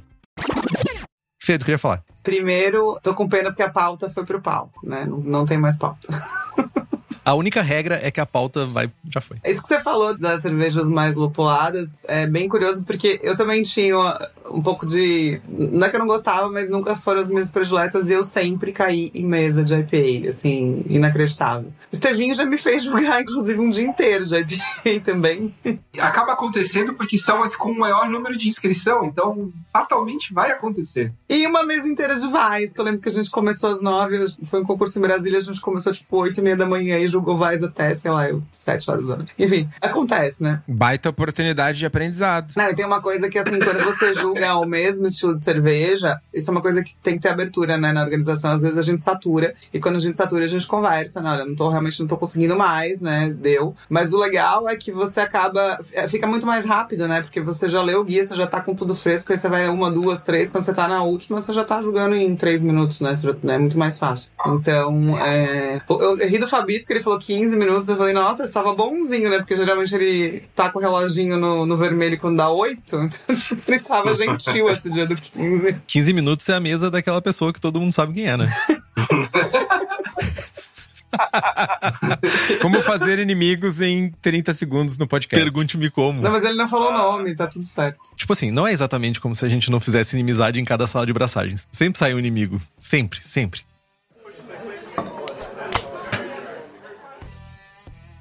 Fê, queria falar? Primeiro, tô com pena porque a pauta foi pro palco, né? Não, não tem mais pauta. A única regra é que a pauta vai. Já foi. Isso que você falou das cervejas mais lupuladas é bem curioso, porque eu também tinha um pouco de. Não é que eu não gostava, mas nunca foram as minhas prediletas e eu sempre caí em mesa de IPA, assim, inacreditável. Estevinho já me fez jogar, inclusive, um dia inteiro de IPA também. Acaba acontecendo porque são as com o maior número de inscrição, então fatalmente vai acontecer. E uma mesa inteira de vais, que eu lembro que a gente começou às nove, foi um concurso em Brasília, a gente começou tipo oito e meia da manhã e jogou vais até, sei lá, eu, sete horas da noite. Enfim, acontece, né? Baita oportunidade de aprendizado. Não, e tem uma coisa que, assim, quando você julga o mesmo estilo de cerveja, isso é uma coisa que tem que ter abertura, né, na organização. Às vezes a gente satura, e quando a gente satura, a gente conversa, né? Olha, não tô, realmente não tô conseguindo mais, né? Deu. Mas o legal é que você acaba. é, Fica muito mais rápido, né? Porque você já leu o guia, você já tá com tudo fresco, aí você vai uma, duas, três. Quando você tá na última, você já tá julgando em três minutos, né? Já, é muito mais fácil. Então, é. Eu, eu ri do Fabito, que ele falou 15 minutos. Eu falei, nossa, estava bonzinho, né? Porque geralmente ele tá com o reloginho no, no vermelho quando dá 8. Então, ele tava gentil esse dia do 15. 15 minutos é a mesa daquela pessoa que todo mundo sabe quem é, né? Como fazer inimigos em 30 segundos no podcast. Pergunte-me como. Não, mas ele não falou o nome, tá tudo certo. Tipo assim, não é exatamente como se a gente não fizesse inimizade em cada sala de braçagens. Sempre sai um inimigo. Sempre, sempre.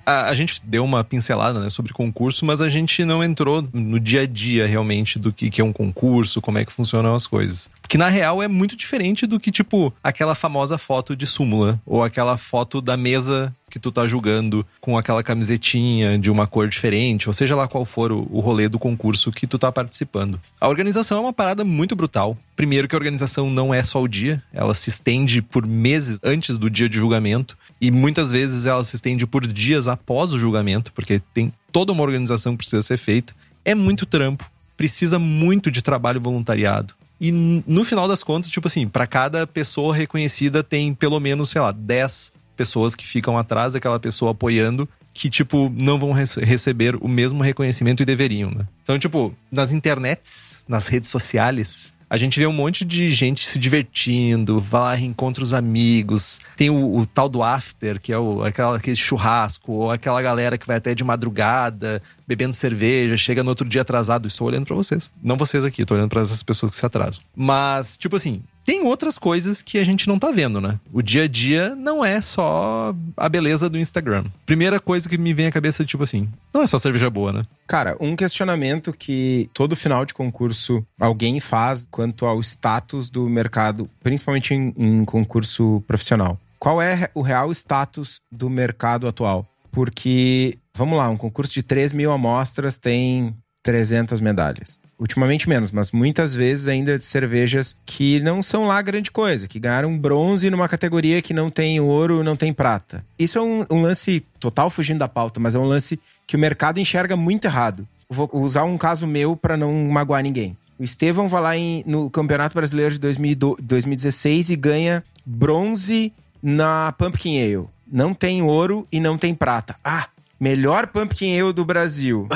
A, a gente deu uma pincelada né, sobre concurso, mas a gente não entrou no dia a dia realmente do que, que é um concurso, como é que funcionam as coisas. Que na real é muito diferente do que, tipo, aquela famosa foto de súmula, ou aquela foto da mesa que tu tá julgando com aquela camisetinha de uma cor diferente, ou seja lá qual for o, o rolê do concurso que tu tá participando. A organização é uma parada muito brutal. Primeiro que a organização não é só o dia, ela se estende por meses antes do dia de julgamento e muitas vezes ela se estende por dias após o julgamento, porque tem toda uma organização que precisa ser feita. É muito trampo, precisa muito de trabalho voluntariado. E no final das contas, tipo assim, para cada pessoa reconhecida tem pelo menos, sei lá, 10 pessoas que ficam atrás daquela pessoa apoiando que, tipo, não vão rece- receber o mesmo reconhecimento e deveriam, né? Então, tipo, nas internets, nas redes sociais, A gente vê um monte de gente se divertindo, vai lá, reencontra os amigos. Tem o, o tal do after, que é o, aquela, aquele churrasco, ou aquela galera que vai até de madrugada, bebendo cerveja, chega no outro dia atrasado. Estou olhando para vocês. Não vocês aqui, estou olhando para essas pessoas que se atrasam. Mas, tipo assim, tem outras coisas que a gente não tá vendo, né? O dia a dia não é só a beleza do Instagram. Primeira coisa que me vem à cabeça, tipo assim, não é só cerveja boa, né? Cara, um questionamento que todo final de concurso alguém faz quanto ao status do mercado, principalmente em, em concurso profissional. Qual é o real status do mercado atual? Porque, vamos lá, um concurso de 3 mil amostras tem 300 medalhas. Ultimamente menos, mas muitas vezes ainda de cervejas que não são lá grande coisa, que ganharam bronze numa categoria que não tem ouro, não tem prata. Isso é um, um lance total fugindo da pauta, mas é um lance que o mercado enxerga muito errado. Vou usar um caso meu para não magoar ninguém. O Estevão vai lá em, no Campeonato Brasileiro de 2016 e ganha bronze na Pumpkin Ale. Não tem ouro e não tem prata. Ah, melhor Pumpkin Ale do Brasil.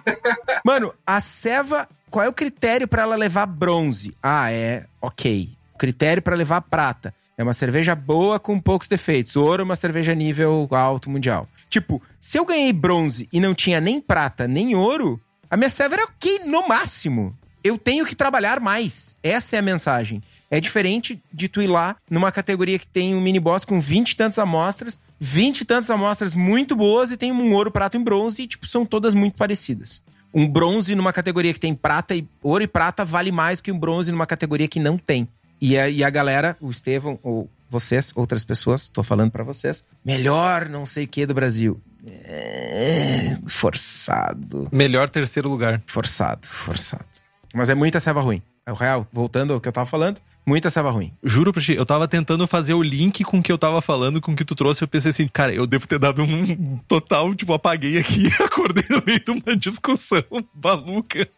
Mano, a ceva, qual é o critério para ela levar bronze? Ah, é, ok. Critério para levar prata. É uma cerveja boa com poucos defeitos. Ouro é uma cerveja nível alto mundial. Tipo, se eu ganhei bronze e não tinha nem prata nem ouro, a minha ceva era ok no máximo. Eu tenho que trabalhar mais. Essa é a mensagem. É diferente de tu ir lá numa categoria que tem um mini boss com 20 e tantas amostras, 20 e tantas amostras muito boas e tem um ouro, prata e bronze e, tipo, são todas muito parecidas um bronze numa categoria que tem prata e ouro e prata vale mais que um bronze numa categoria que não tem. E a, e a galera, o Estevão, ou vocês, outras pessoas, tô falando para vocês, melhor não sei o que do Brasil. É, forçado. Melhor terceiro lugar. Forçado, forçado. Mas é muita ceva ruim. É o real, voltando ao que eu tava falando, muita ceva ruim. Juro pra ti, eu tava tentando fazer o link com o que eu tava falando, com o que tu trouxe. Eu pensei assim, cara, eu devo ter dado um total, tipo, apaguei aqui e acordei no meio de uma discussão maluca.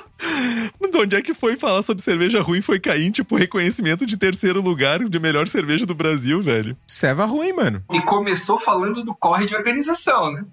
De onde é que foi falar sobre cerveja ruim? Foi cair em, tipo, reconhecimento de terceiro lugar de melhor cerveja do Brasil, velho. Ceva ruim, mano. E começou falando do corre de organização, né?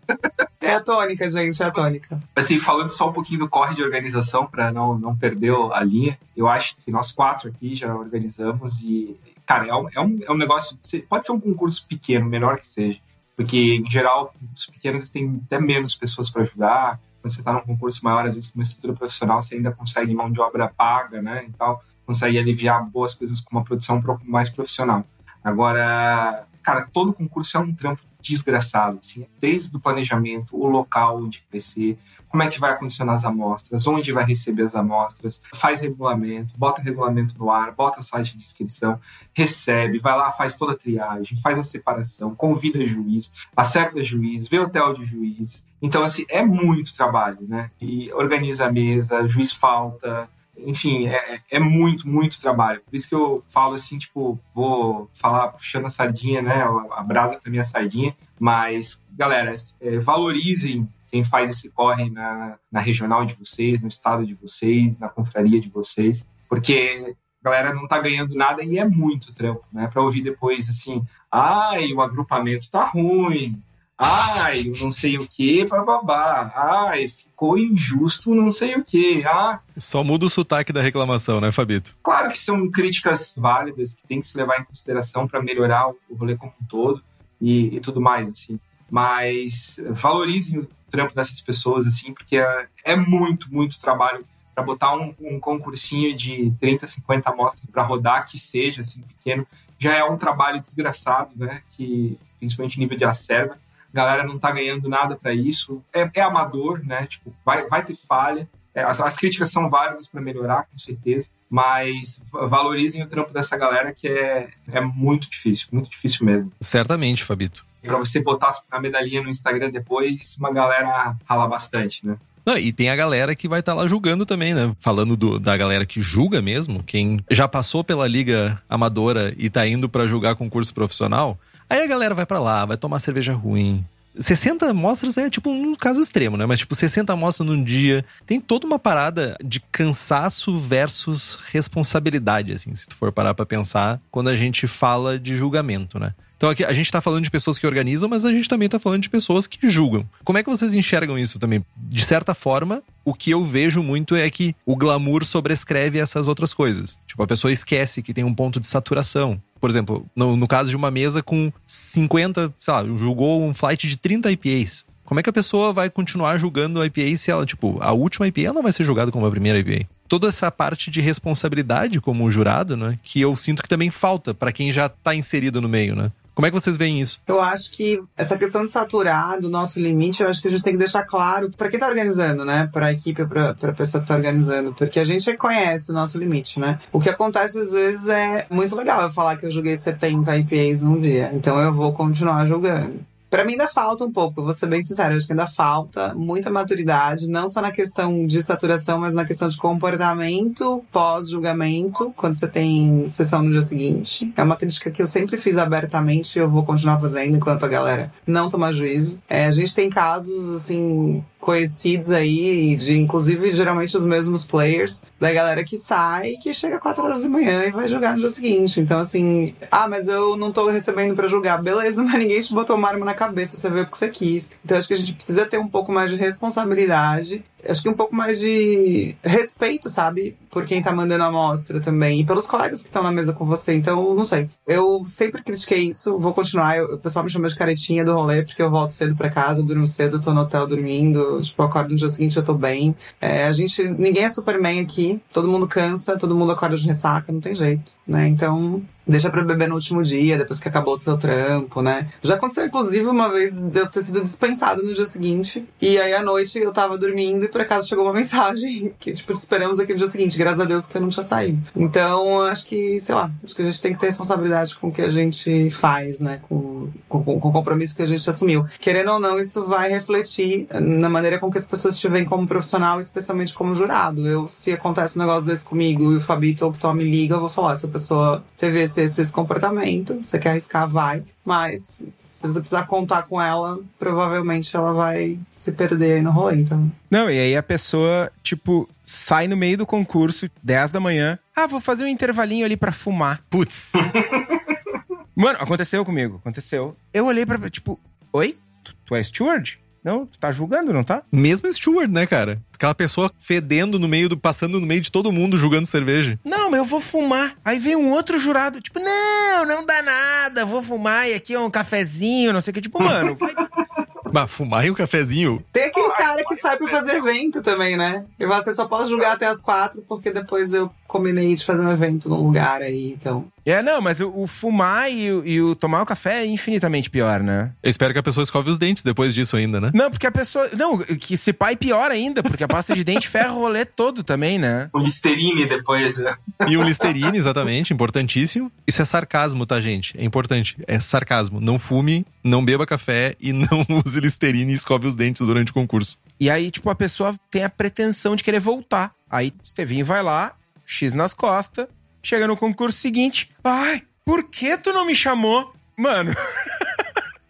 É a tônica, gente, é a tônica. Assim, falando só um pouquinho do corre de organização, para não, não perder a linha, eu acho que nós quatro aqui já organizamos e, cara, é um, é um, é um negócio. Pode ser um concurso pequeno, menor que seja, porque, em geral, os pequenos têm até menos pessoas para ajudar quando você está num concurso maior, às vezes com uma estrutura profissional, você ainda consegue mão de obra paga, né? E tal, consegue aliviar boas coisas com uma produção mais profissional. Agora, cara, todo concurso é um trampo desgraçado, assim, desde o planejamento, o local onde vai ser, como é que vai acondicionar as amostras, onde vai receber as amostras, faz regulamento, bota regulamento no ar, bota site de inscrição, recebe, vai lá, faz toda a triagem, faz a separação, convida juiz, acerta juiz, vê hotel de juiz. Então, assim, é muito trabalho, né? E organiza a mesa, juiz falta, enfim, é, é, muito, muito trabalho. Por isso que eu falo assim, tipo, vou falar puxando a sardinha, né? A brasa pra minha sardinha. Mas, galera, é, valorizem quem faz esse corre na, na regional de vocês, no estado de vocês, na confraria de vocês. Porque a galera não tá ganhando nada e é muito trampo, né? Pra ouvir depois assim, ai, o agrupamento tá ruim, Ai, não sei o que, babá. Ai, ficou injusto, não sei o que. Ah. Só muda o sotaque da reclamação, né, Fabito? Claro que são críticas válidas que tem que se levar em consideração para melhorar o rolê como um todo e, e, tudo mais, assim. Mas valorizem o trampo dessas pessoas, assim, porque é, é muito, muito trabalho para botar um, um, concursinho de 30, 50 amostras para rodar, que seja assim pequeno, já é um trabalho desgraçado, né? Que principalmente nível de acerva galera não tá ganhando nada para isso. É, é, amador, né? Tipo, vai, vai ter falha. É, as, as, críticas são válidas para melhorar, com certeza, mas valorizem o trampo dessa galera que é, é muito difícil, muito difícil mesmo. Certamente, Fabito. Para você botar a medalhinha no Instagram depois, uma galera rala bastante, né? Não, e tem a galera que vai estar tá lá julgando também, né? Falando do, da galera que julga mesmo, quem já passou pela liga amadora e tá indo para julgar concurso profissional, Aí a galera vai para lá, vai tomar cerveja ruim. 60 amostras é tipo um caso extremo, né? Mas tipo 60 amostras num dia. Tem toda uma parada de cansaço versus responsabilidade, assim, se tu for parar pra pensar, quando a gente fala de julgamento, né? Então aqui a gente tá falando de pessoas que organizam, mas a gente também tá falando de pessoas que julgam. Como é que vocês enxergam isso também? De certa forma, o que eu vejo muito é que o glamour sobrescreve essas outras coisas. Tipo, a pessoa esquece que tem um ponto de saturação. Por exemplo, no, no caso de uma mesa com 50, sei lá, julgou um flight de 30 IPAs. Como é que a pessoa vai continuar julgando a IPA se ela, tipo, a última IPA não vai ser julgada como a primeira IPA? Toda essa parte de responsabilidade como jurado, né? Que eu sinto que também falta para quem já tá inserido no meio, né? Como é que vocês veem isso? Eu acho que essa questão de saturar do nosso limite, eu acho que a gente tem que deixar claro para quem tá organizando, né? Para a equipe, para a pessoa que tá organizando, porque a gente conhece o nosso limite, né? O que acontece às vezes é muito legal eu falar que eu joguei 70 IPAs num dia, então eu vou continuar jogando. Para mim ainda falta um pouco, vou ser bem sincera, acho que ainda falta muita maturidade, não só na questão de saturação, mas na questão de comportamento pós-julgamento, quando você tem sessão no dia seguinte. É uma crítica que eu sempre fiz abertamente e eu vou continuar fazendo enquanto a galera não toma juízo. É, a gente tem casos, assim, conhecidos aí, de inclusive geralmente os mesmos players, da galera que sai que chega 4 horas da manhã e vai jogar no dia seguinte. Então, assim, ah, mas eu não tô recebendo para jogar. Beleza, mas ninguém te botou uma arma na cabeça, você veio porque você quis. Então, acho que a gente precisa ter um pouco mais de responsabilidade acho que um pouco mais de respeito, sabe? Por quem tá mandando a amostra também. E pelos colegas que estão na mesa com você. Então, não sei. Eu sempre critiquei isso, vou continuar. Eu, o pessoal me chama de caretinha do rolê, porque eu volto cedo pra casa, durmo cedo, tô no hotel dormindo. Tipo, eu acordo no dia seguinte, eu tô bem. É, a gente. Ninguém é Superman aqui. Todo mundo cansa, todo mundo acorda de ressaca, não tem jeito, né? Então, deixa pra beber no último dia, depois que acabou o seu trampo, né? Já aconteceu, inclusive, uma vez de eu ter sido dispensado no dia seguinte. E aí, à noite, eu tava dormindo e por acaso chegou uma mensagem que, tipo, esperamos aqui no dia seguinte. Graças a Deus que eu não tinha saído. Então, acho que, sei lá, acho que a gente tem que ter responsabilidade com o que a gente faz, né? Com, com, com o compromisso que a gente assumiu. Querendo ou não, isso vai refletir na maneira com que as pessoas te veem como profissional, especialmente como jurado. Eu, se acontece um negócio desse comigo e o Fabito ou o Tom me liga, eu vou falar, essa pessoa teve esse, esse comportamento, você quer arriscar, vai. Mas se você precisar contar com ela, provavelmente ela vai se perder aí no rolê, então. Não, e aí a pessoa, tipo, sai no meio do concurso, 10 da manhã. Ah, vou fazer um intervalinho ali para fumar. Putz. Mano, aconteceu comigo, aconteceu. Eu olhei pra, tipo, oi? Tu, tu é steward? Não, tu tá julgando, não tá? Mesmo steward, né, cara? Aquela pessoa fedendo no meio do. passando no meio de todo mundo julgando cerveja. Não, mas eu vou fumar. Aí vem um outro jurado, tipo, não, não dá nada, vou fumar e aqui é um cafezinho, não sei o que. Tipo, mano, vai. Mas fumar e um cafezinho? Tem aquele cara que sai pra fazer evento também, né? E você só pode julgar até as quatro, porque depois eu combinei de fazer um evento num lugar aí, então. É, não, mas o, o fumar e o, e o, tomar o café é infinitamente pior, né? Eu espero que a pessoa escove os dentes depois disso ainda, né? Não, porque a pessoa. Não, que se pai pior ainda, porque a pasta de dente ferra o rolê todo também, né? O Listerine depois, né? E o Listerine, exatamente, importantíssimo. Isso é sarcasmo, tá, gente? É importante. É sarcasmo. Não fume, não beba café e não use Listerine e escove os dentes durante o concurso. E aí, tipo, a pessoa tem a pretensão de querer voltar. Aí, Estevinho vai lá, X nas costas, chega no concurso seguinte. Ai, por que tu não me chamou? Mano,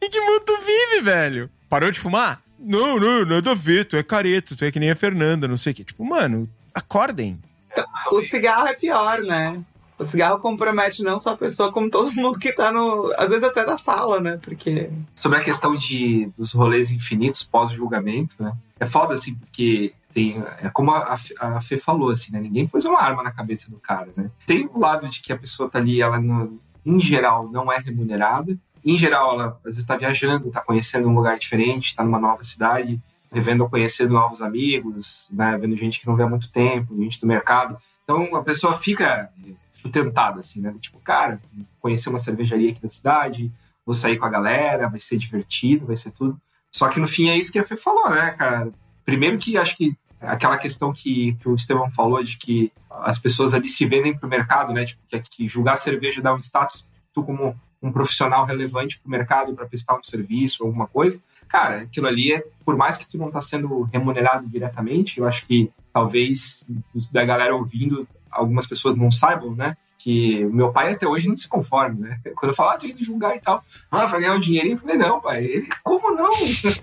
em que mundo tu vive, velho? Parou de fumar? Não, não, nada a ver, tu é careta, tu é que nem a Fernanda, não sei o que. Tipo, mano, acordem. O cigarro é pior, né? O cigarro compromete não só a pessoa, como todo mundo que tá no. Às vezes até na sala, né? Porque. Sobre a questão de, dos rolês infinitos pós-julgamento, né? É foda, assim, porque tem. É como a, a Fê falou, assim, né? Ninguém pôs uma arma na cabeça do cara, né? Tem o lado de que a pessoa tá ali, ela, no, em geral, não é remunerada. Em geral, ela às vezes está viajando, está conhecendo um lugar diferente, está numa nova cidade, revendo ou conhecendo novos amigos, né? Vendo gente que não vê há muito tempo, gente do mercado. Então a pessoa fica tentada, assim, né? Tipo, cara, conhecer uma cervejaria aqui da cidade, vou sair com a galera, vai ser divertido, vai ser tudo. Só que no fim é isso que a Fê falou, né, cara? Primeiro que acho que aquela questão que, que o Estevão falou de que as pessoas ali se vendem pro mercado, né? Tipo, que, que julgar cerveja dá um status, tu como um profissional relevante pro mercado para prestar um serviço, alguma coisa. Cara, aquilo ali é, por mais que tu não tá sendo remunerado diretamente, eu acho que talvez da galera ouvindo algumas pessoas não saibam, né? Que o meu pai até hoje não se conforma, né? Quando eu falo, ah, tô indo julgar e tal, ah, vai ganhar um dinheirinho, eu falei, não, pai, ele, como não?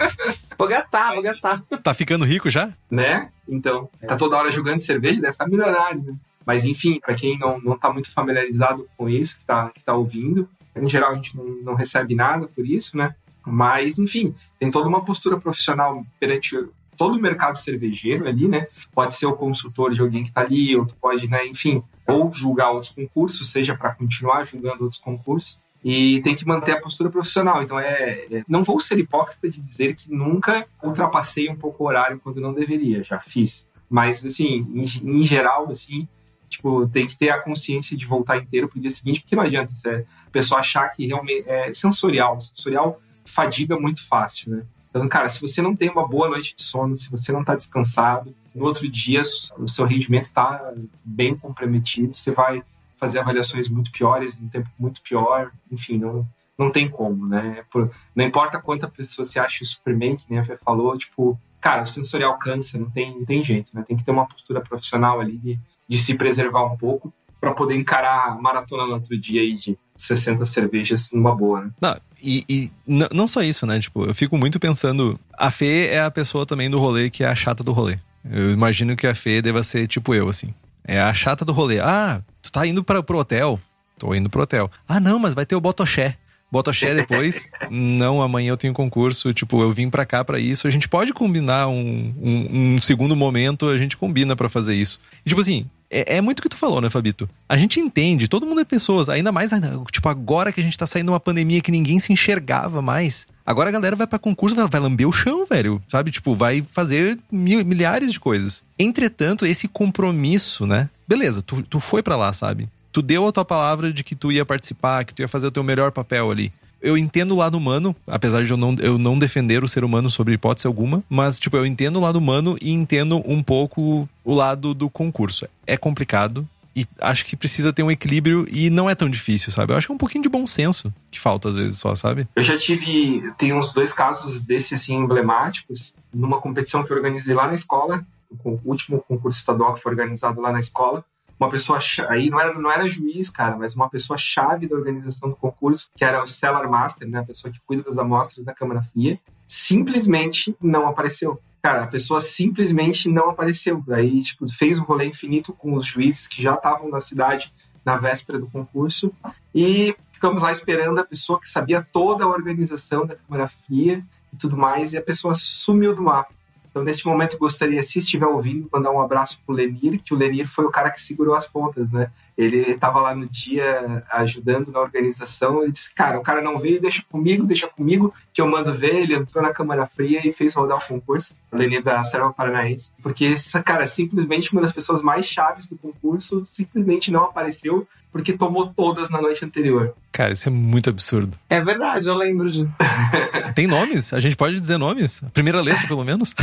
vou gastar, vou gastar. Tá ficando rico já? Né? Então, tá toda hora jogando cerveja, deve estar tá milionário, né? Mas enfim, para quem não, não tá muito familiarizado com isso, que tá, que tá ouvindo, Em geral, a gente não, não recebe nada por isso, né? Mas, enfim, tem toda uma postura profissional perante todo o mercado cervejeiro ali, né? Pode ser o consultor de alguém que está ali, ou tu pode, né, enfim, ou julgar outros concursos, seja para continuar julgando outros concursos, e tem que manter a postura profissional. Então, é, é, não vou ser hipócrita de dizer que nunca ultrapassei um pouco o horário quando não deveria, já fiz. Mas, assim, em, em geral, assim, tipo, tem que ter a consciência de voltar inteiro pro dia seguinte, porque não adianta se a pessoa achar que realmente é sensorial. Sensorial fadiga muito fácil, né? Então, cara, se você não tem uma boa noite de sono, se você não está descansado, no outro dia o seu rendimento está bem comprometido, você vai fazer avaliações muito piores, num tempo muito pior, enfim, não, não tem como, né? Por, não importa quanta pessoa se acha o Superman, que nem a Fê falou, tipo, cara, o sensorial cansa, não tem, não tem jeito, né? Tem que ter uma postura profissional ali de, de se preservar um pouco para poder encarar a maratona no outro dia aí de 60 cervejas numa boa, né? Não, e, e não só isso, né? Tipo, eu fico muito pensando. A Fê é a pessoa também do rolê que é a chata do rolê. Eu imagino que a Fê deva ser tipo eu, assim. É a chata do rolê. Ah, tu tá indo para pro hotel? Tô indo pro hotel. Ah, não, mas vai ter o Botoché. Botoché depois. não, amanhã eu tenho concurso. Tipo, eu vim pra cá para isso. A gente pode combinar um, um, um segundo momento, a gente combina para fazer isso. E, tipo assim, é, é, muito o que tu falou, né, Fabito? A gente entende, todo mundo é pessoas, ainda mais, tipo, agora que a gente tá saindo de uma pandemia que ninguém se enxergava mais. Agora a galera vai para concurso, vai, lamber o chão, velho, sabe? Tipo, vai fazer mil, milhares de coisas. Entretanto, esse compromisso, né? Beleza, tu, tu foi para lá, sabe? Tu deu a tua palavra de que tu ia participar, que tu ia fazer o teu melhor papel ali eu entendo o lado humano, apesar de eu não, eu não defender o ser humano sobre hipótese alguma, mas, tipo, eu entendo o lado humano e entendo um pouco o lado do concurso. É complicado, e acho que precisa ter um equilíbrio e não é tão difícil, sabe? Eu acho que é um pouquinho de bom senso que falta às vezes só, sabe? Eu já tive, tem uns dois casos desse assim emblemáticos numa competição que eu organizei lá na escola, o último concurso estadual que foi organizado lá na escola uma pessoa aí não era, não era juiz, cara, mas uma pessoa chave da organização do concurso, que era o Cellar Master, né, a pessoa que cuida das amostras da Câmara Fria, simplesmente não apareceu. Cara, a pessoa simplesmente não apareceu. Daí, tipo, fez um rolê infinito com os juízes que já estavam na cidade na véspera do concurso e ficamos lá esperando a pessoa que sabia toda a organização da Câmara Fria e tudo mais, e a pessoa sumiu do mapa. Então, nesse momento, gostaria, se estiver ouvindo, mandar um abraço pro Lenir, que o Lenir foi o cara que segurou as pontas, né? Ele estava lá no dia ajudando na organização e disse: Cara, o cara não veio, deixa comigo, deixa comigo, que eu mando ver. Ele entrou na Câmara Fria e fez rodar o concurso, o Lenir da Serva Paranaense. Porque, essa, cara, simplesmente uma das pessoas mais chaves do concurso simplesmente não apareceu porque tomou todas na noite anterior. Cara, isso é muito absurdo. É verdade, eu lembro disso. Tem nomes? A gente pode dizer nomes? primeira letra, pelo menos?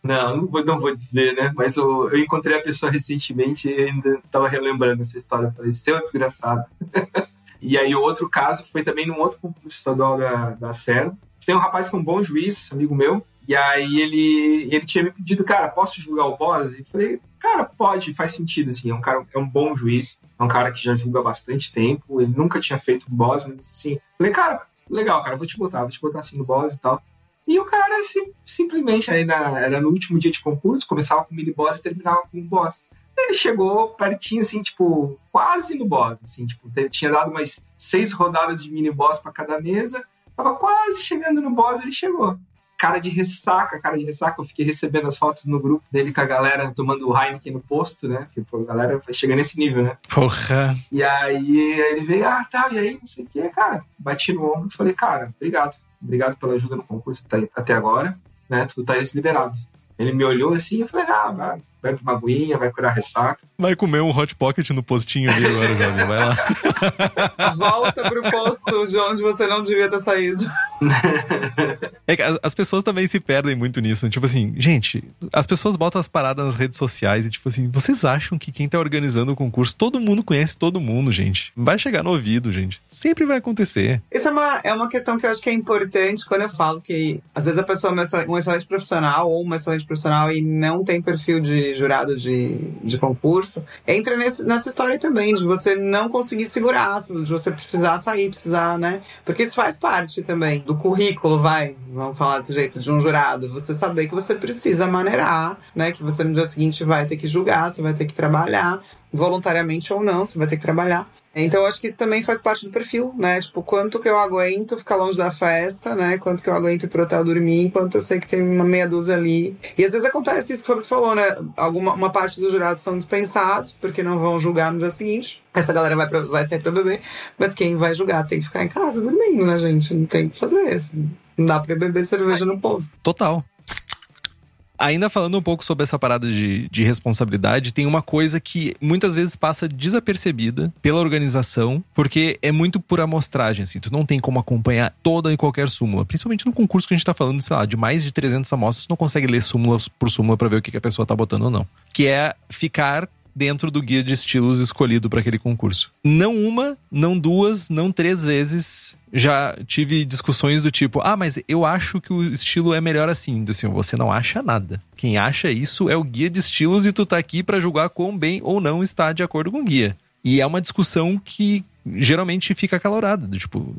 Não, não vou, não vou dizer, né? Mas eu, eu, encontrei a pessoa recentemente e ainda estava relembrando essa história. Falei, seu desgraçado. e aí, o outro caso foi também num outro concurso estadual da, da Serra. Tem um rapaz com um bom juiz, amigo meu, e aí ele, ele tinha me pedido, cara, posso julgar o boss? E falei, cara, pode, faz sentido, assim, é um cara, é um bom juiz, é um cara que já julga há bastante tempo, ele nunca tinha feito boss, mas assim, falei, cara, legal, cara, vou te botar, vou te botar assim no boss e tal. E o cara sim, simplesmente, aí na, era no último dia de concurso, começava com mini boss e terminava com um boss. Ele chegou pertinho, assim, tipo, quase no boss, assim, tipo, tinha dado mais seis rodadas de mini boss para cada mesa, tava quase chegando no boss, ele chegou cara de ressaca, cara de ressaca. Eu fiquei recebendo as fotos no grupo dele com a galera tomando o Heineken no posto, né? Porque pô, a galera chega nesse nível, né? Porra! E aí ele veio, ah, tá, e aí, não sei o que, cara. Bati no ombro e falei, cara, obrigado. Obrigado pela ajuda no concurso até agora, né? Tu tá liberado. Ele me olhou assim e falei, ah, vai, vai pra uma aguinha, vai curar ressaca. Vai comer um hot pocket no postinho ali agora, Jovem, vai lá. Volta pro posto de onde você não devia ter saído. É que as pessoas também se perdem muito nisso. Né? Tipo assim, gente, as pessoas botam as paradas nas redes sociais e, tipo assim, vocês acham que quem tá organizando o concurso, todo mundo conhece todo mundo, gente. Vai chegar no ouvido, gente. Sempre vai acontecer. Isso é uma, é uma questão que eu acho que é importante quando eu falo que às vezes a pessoa é um excelente profissional ou uma excelente profissional e não tem perfil de jurado de, de concurso, entra nesse, nessa história também de você não conseguir segurar, de você precisar sair, precisar, né? Porque isso faz parte também do currículo, vai, vamos falar desse jeito, de um jurado. Você saber que você precisa maneirar, né? Que você no dia seguinte vai ter que julgar, você vai ter que trabalhar. Voluntariamente ou não, você vai ter que trabalhar. Então, eu acho que isso também faz parte do perfil, né? Tipo, quanto que eu aguento ficar longe da festa, né? Quanto que eu aguento ir pro hotel dormir, enquanto eu sei que tem uma meia dúzia ali. E às vezes acontece isso que o Roberto falou, né? Alguma uma parte dos jurados são dispensados, porque não vão julgar no dia seguinte. Essa galera vai, pra, vai sair pra beber, mas quem vai julgar tem que ficar em casa dormindo, né, gente? Não tem que fazer isso. Não dá pra beber cerveja no posto. Total. Ainda falando um pouco sobre essa parada de, de responsabilidade, tem uma coisa que muitas vezes passa desapercebida pela organização, porque é muito por amostragem, assim. Tu não tem como acompanhar toda e qualquer súmula. Principalmente no concurso que a gente tá falando, sei lá, de mais de 300 amostras, tu não consegue ler súmula por súmula para ver o que, que a pessoa tá botando ou não. Que é ficar dentro do guia de estilos escolhido para aquele concurso. Não uma, não duas, não três vezes já tive discussões do tipo: ah, mas eu acho que o estilo é melhor assim. Assim, você não acha nada. Quem acha isso é o guia de estilos e tu tá aqui para julgar quão bem ou não está de acordo com o guia. E é uma discussão que geralmente fica acalorada. Tipo,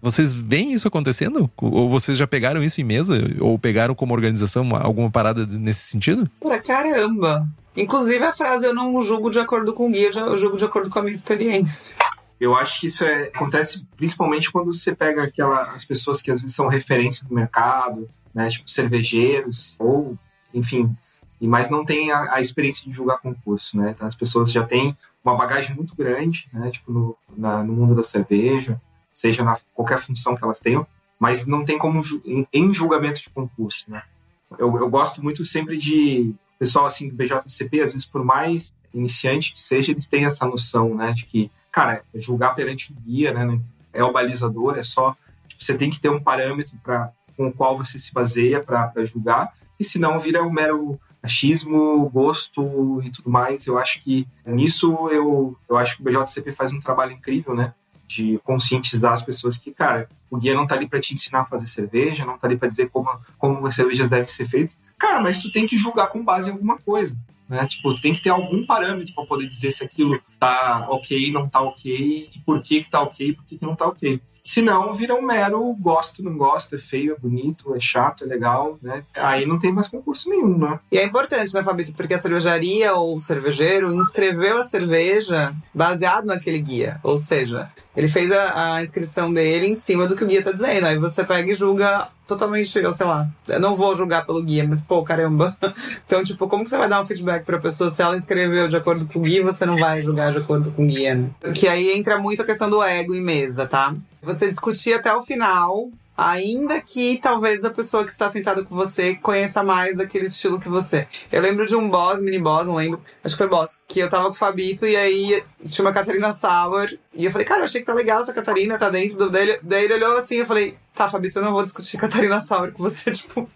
vocês veem isso acontecendo? Ou vocês já pegaram isso em mesa? Ou pegaram como organização alguma parada nesse sentido? Pra caramba! Inclusive a frase eu não julgo de acordo com o guia, eu julgo de acordo com a minha experiência. Eu acho que isso é, acontece principalmente quando você pega aquela, as pessoas que às vezes são referência do mercado, né, tipo cervejeiros, ou, enfim, e mas não tem a, a, experiência de julgar concurso, né? Então as pessoas já têm uma bagagem muito grande, né, tipo no, na, no mundo da cerveja, seja na qualquer função que elas tenham, mas não tem como em, em julgamento de concurso, né? Eu, eu gosto muito sempre de pessoal assim do BJCP, às vezes por mais iniciante que seja, eles têm essa noção, né, de que, cara, julgar perante o guia, né, é o balizador, é só tipo, você tem que ter um parâmetro para com o qual você se baseia para julgar, e senão vira um mero achismo, gosto e tudo mais. Eu acho que nisso eu, eu acho que o BJCP faz um trabalho incrível, né? de conscientizar as pessoas que, cara, o guia não tá ali para te ensinar a fazer cerveja, não tá ali para dizer como, como as cervejas devem ser feitas. Cara, mas tu tem que julgar com base em alguma coisa. Né? Tipo, tem que ter algum parâmetro para poder dizer se aquilo tá ok, não tá ok, e por que que tá ok, por que que não tá ok. Senão vira um mero gosto, não gosto, é feio, é bonito, é chato, é legal, né? Aí não tem mais concurso nenhum, né? E é importante, né, Fabito? Porque a cervejaria ou o cervejeiro inscreveu a cerveja baseado naquele guia. Ou seja, ele fez a, a, inscrição dele em cima do que o guia tá dizendo. Aí você pega e julga totalmente, eu sei lá. Eu não vou julgar pelo guia, mas pô, caramba. Então, tipo, como que você vai dar um feedback pra pessoa se ela inscreveu de acordo com o guia você não vai julgar de acordo com o guia, né? Que aí entra muito a questão do ego em mesa, tá? Você discutir até o final Ainda que talvez a pessoa que está sentada com você conheça mais daquele estilo que você. Eu lembro de um boss, mini boss, não lembro, acho que foi boss, que eu tava com o Fabito e aí tinha uma Catarina Sauer. E eu falei, cara, eu achei que tá legal essa Catarina, tá dentro do dele. Daí ele olhou assim, eu falei, tá, Fabito, eu não vou discutir Catarina Sauer com você, tipo.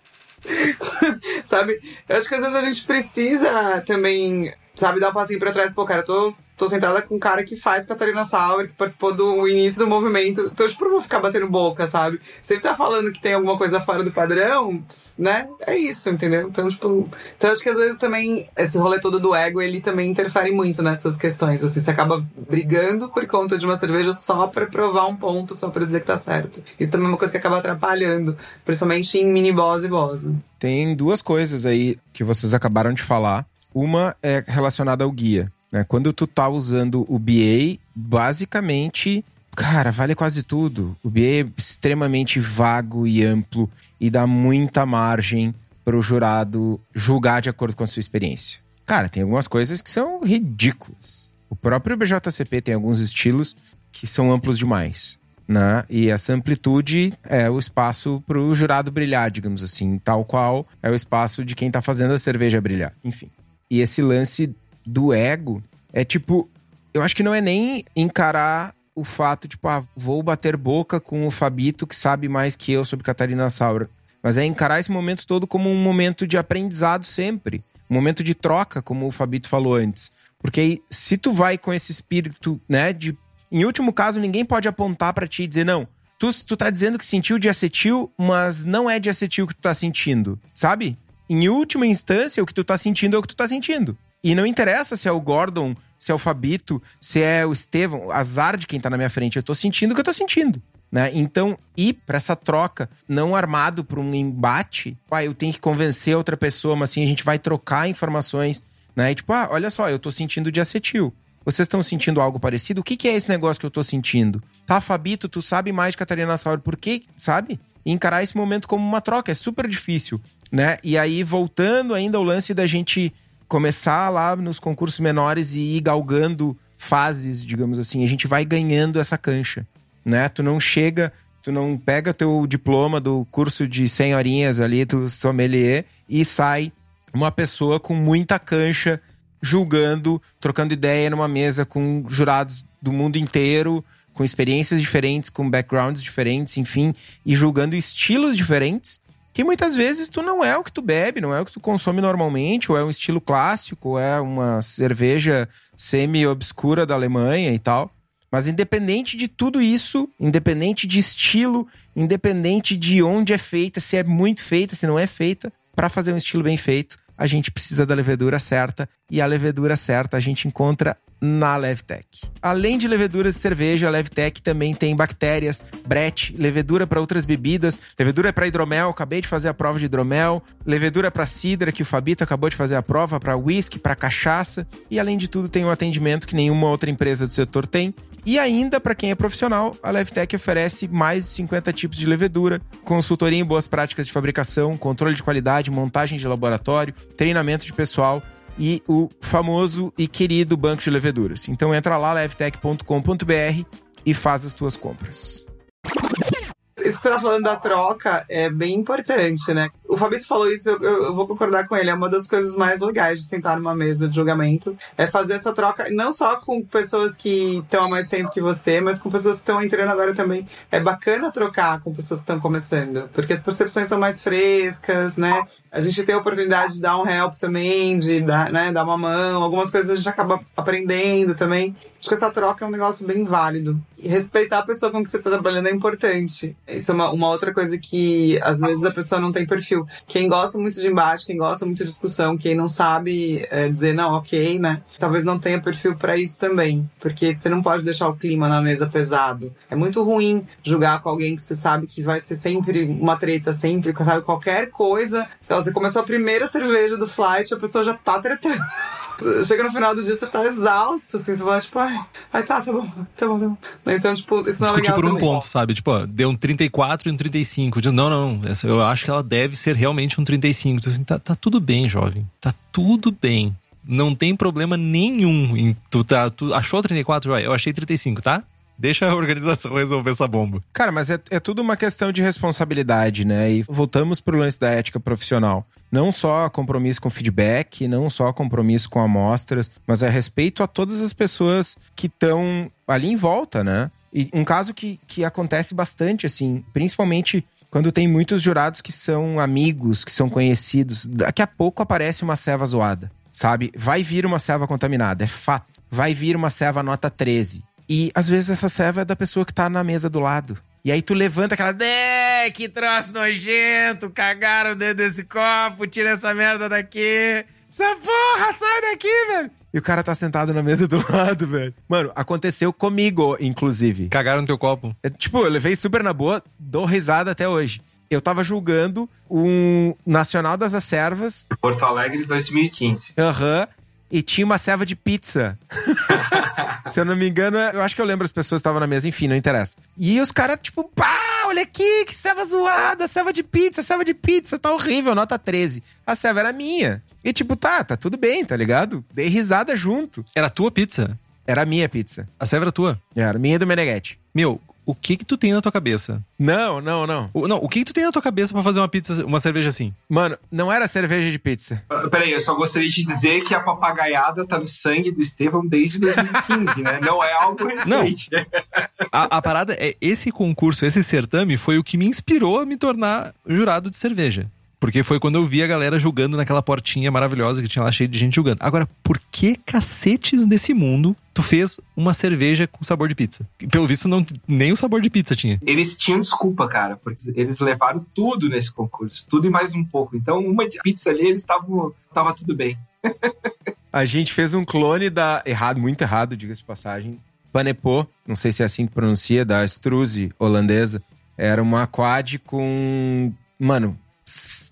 sabe? Eu acho que às vezes a gente precisa também, sabe, dar um passinho pra trás. Pô, cara, eu tô tô sentada com um cara que faz Catarina Sauer, que participou do início do movimento. Então, tipo, não vou ficar batendo boca, sabe? Se ele tá falando que tem alguma coisa fora do padrão, né? É isso, entendeu? Então, tipo. Então, acho que às vezes também esse rolê todo do ego, ele também interfere muito nessas questões. Assim, você acaba brigando por conta de uma cerveja só pra provar um ponto, só pra dizer que tá certo. Isso também é uma coisa que acaba atrapalhando, principalmente em mini boss e boss. Tem duas coisas aí que vocês acabaram de falar. Uma é relacionada ao guia. Né? Quando tu tá usando o BA, basicamente, cara, vale quase tudo. O BA é extremamente vago e amplo e dá muita margem para o jurado julgar de acordo com a sua experiência. Cara, tem algumas coisas que são ridículas. O próprio BJCP tem alguns estilos que são amplos demais. Né? E essa amplitude é o espaço para o jurado brilhar, digamos assim, tal qual é o espaço de quem está fazendo a cerveja brilhar. Enfim. E esse lance do ego é tipo, eu acho que não é nem encarar o fato, tipo, ah, vou bater boca com o Fabito que sabe mais que eu sobre Catarina Saura. Mas é encarar esse momento todo como um momento de aprendizado sempre. Um momento de troca, como o Fabito falou antes. Porque aí, se tu vai com esse espírito, né, de. Em último caso, ninguém pode apontar para ti e dizer, não, tu, tu tá dizendo que sentiu de acetil, mas não é de acetil que tu tá sentindo, sabe? Em última instância, o que tu tá sentindo é o que tu tá sentindo. E não interessa se é o Gordon, se é o Fabito, se é o Estevão, azar de quem tá na minha frente. Eu tô sentindo o que eu tô sentindo. Né? Então, ir para essa troca, não armado por um embate, pai, eu tenho que convencer outra pessoa, mas assim, a gente vai trocar informações, né? E tipo, ah, olha só, eu tô sentindo de acetil. Vocês estão sentindo algo parecido? O que, que é esse negócio que eu tô sentindo? Tá, Fabito, tu sabe mais de Catarina Sauer, por quê? Sabe? E encarar esse momento como uma troca, é super difícil, né? E aí, voltando ainda ao lance da gente começar lá nos concursos menores e ir galgando fases, digamos assim, a gente vai ganhando essa cancha, né? Tu não chega, tu não pega teu diploma do curso de 100 horinhas ali do sommelier e sai uma pessoa com muita cancha julgando, trocando ideia numa mesa com jurados do mundo inteiro, com experiências diferentes, com backgrounds diferentes, enfim, e julgando estilos diferentes, que muitas vezes tu não é o que tu bebe, não é o que tu consome normalmente, ou é um estilo clássico, ou é uma cerveja semi-obscura da Alemanha e tal. Mas independente de tudo isso, independente de estilo, independente de onde é feita, se é muito feita, se não é feita, para fazer um estilo bem feito, a gente precisa da levedura certa e a levedura certa a gente encontra na Levtech. Além de leveduras de cerveja, a Levtech também tem bactérias, brete, levedura para outras bebidas, levedura para hidromel, acabei de fazer a prova de hidromel, levedura para cidra, que o Fabito acabou de fazer a prova, para whisky, para cachaça, e além de tudo tem um atendimento que nenhuma outra empresa do setor tem. E ainda, para quem é profissional, a Levtech oferece mais de 50 tipos de levedura, consultoria em boas práticas de fabricação, controle de qualidade, montagem de laboratório, treinamento de pessoal e o famoso e querido banco de leveduras. Então entra lá, levtech.com.br e faz as tuas compras. Isso que você tá falando da troca é bem importante, né? O Fabito falou isso, eu, eu, vou concordar com ele. É uma das coisas mais legais de sentar numa mesa de julgamento. É fazer essa troca, não só com pessoas que estão há mais tempo que você, mas com pessoas que estão entrando agora também. É bacana trocar com pessoas que estão começando, porque as percepções são mais frescas, né? a gente tem a oportunidade de dar um help também, de dar, né, dar uma mão, algumas coisas a gente acaba aprendendo também. Acho que essa troca é um negócio bem válido. E respeitar a pessoa com que você está trabalhando é importante. Isso é uma, uma, outra coisa que às vezes a pessoa não tem perfil. Quem gosta muito de embate, quem gosta muito de discussão, quem não sabe é, dizer não, ok, né? Talvez não tenha perfil para isso também. Porque você não pode deixar o clima na mesa pesado. É muito ruim julgar com alguém que você sabe que vai ser sempre uma treta, sempre, sabe? Qualquer coisa. Lá, você começou a primeira cerveja do flight, a pessoa já tá tretando. Chega no final do dia, você tá exausto, assim, você fala, tipo, ai, ai tá, tá bom, tá bom, tá bom. Então, tipo, isso não é legal por um também. ponto, sabe? Tipo, ó, deu um 34 e um 35. Não, não, essa, eu acho que ela deve ser realmente um 35. Assim, tá, tá tudo bem, jovem. Tá tudo bem. Não tem problema nenhum em tu, tá, tu achou 34, Eu achei 35, tá? Deixa a organização resolver essa bomba. Cara, mas é, é tudo uma questão de responsabilidade, né? E voltamos pro lance da ética profissional. Não só compromisso com feedback, não só compromisso com amostras, mas é respeito a todas as pessoas que estão ali em volta, né? E um caso que, que acontece bastante, assim, principalmente quando tem muitos jurados que são amigos, que são conhecidos, daqui a pouco aparece uma ceva zoada, sabe? Vai vir uma ceva contaminada, é fato. Vai vir uma ceva nota 13. E às vezes essa serva é da pessoa que tá na mesa do lado. E aí tu levanta aquelas. É, que troço nojento! Cagaram dentro desse copo, tira essa merda daqui! Essa porra, sai daqui, velho! E o cara tá sentado na mesa do lado, velho. Mano, aconteceu comigo, inclusive. Cagaram no teu copo? É, tipo, eu levei super na boa, dou risada até hoje. Eu tava julgando um Nacional das Acervas. Porto Alegre 2015. Aham. Uhum, e tinha uma serva de pizza. Se eu não me engano, eu acho que eu lembro as pessoas estavam na mesa, enfim, não interessa. E os caras, tipo, pá, olha aqui, que serva zoada, serva de pizza, serva de pizza, tá horrível, nota 13. A serva era minha. E tipo, tá, tá tudo bem, tá ligado? Dei risada junto. Era tua pizza? Era a minha pizza. A serva era tua? Era, minha e do Meneghetti. Meu, o que que tu tem na tua cabeça? Não, não, não. O, não, o que que tu tem na tua cabeça para fazer uma pizza, uma cerveja assim? Mano, não era cerveja de pizza. Uh, peraí, eu só gostaria de dizer que a papagaiada tá no sangue do Estevão desde 2015, né? Não é algo recente. Não. A, a parada é, esse concurso, esse certame foi o que me inspirou a me tornar jurado de cerveja. Porque foi quando eu vi a galera julgando naquela portinha maravilhosa que tinha lá cheio de gente julgando. Agora, por que cacetes nesse mundo tu fez uma cerveja com sabor de pizza? Pelo visto, não, nem o sabor de pizza tinha. Eles tinham desculpa, cara, porque eles levaram tudo nesse concurso, tudo e mais um pouco. Então, uma de pizza ali, eles estavam. tava tudo bem. a gente fez um clone da. Errado, muito errado, diga-se de passagem. Panepô, não sei se é assim que pronuncia, da Struze holandesa. Era uma quad com. Mano,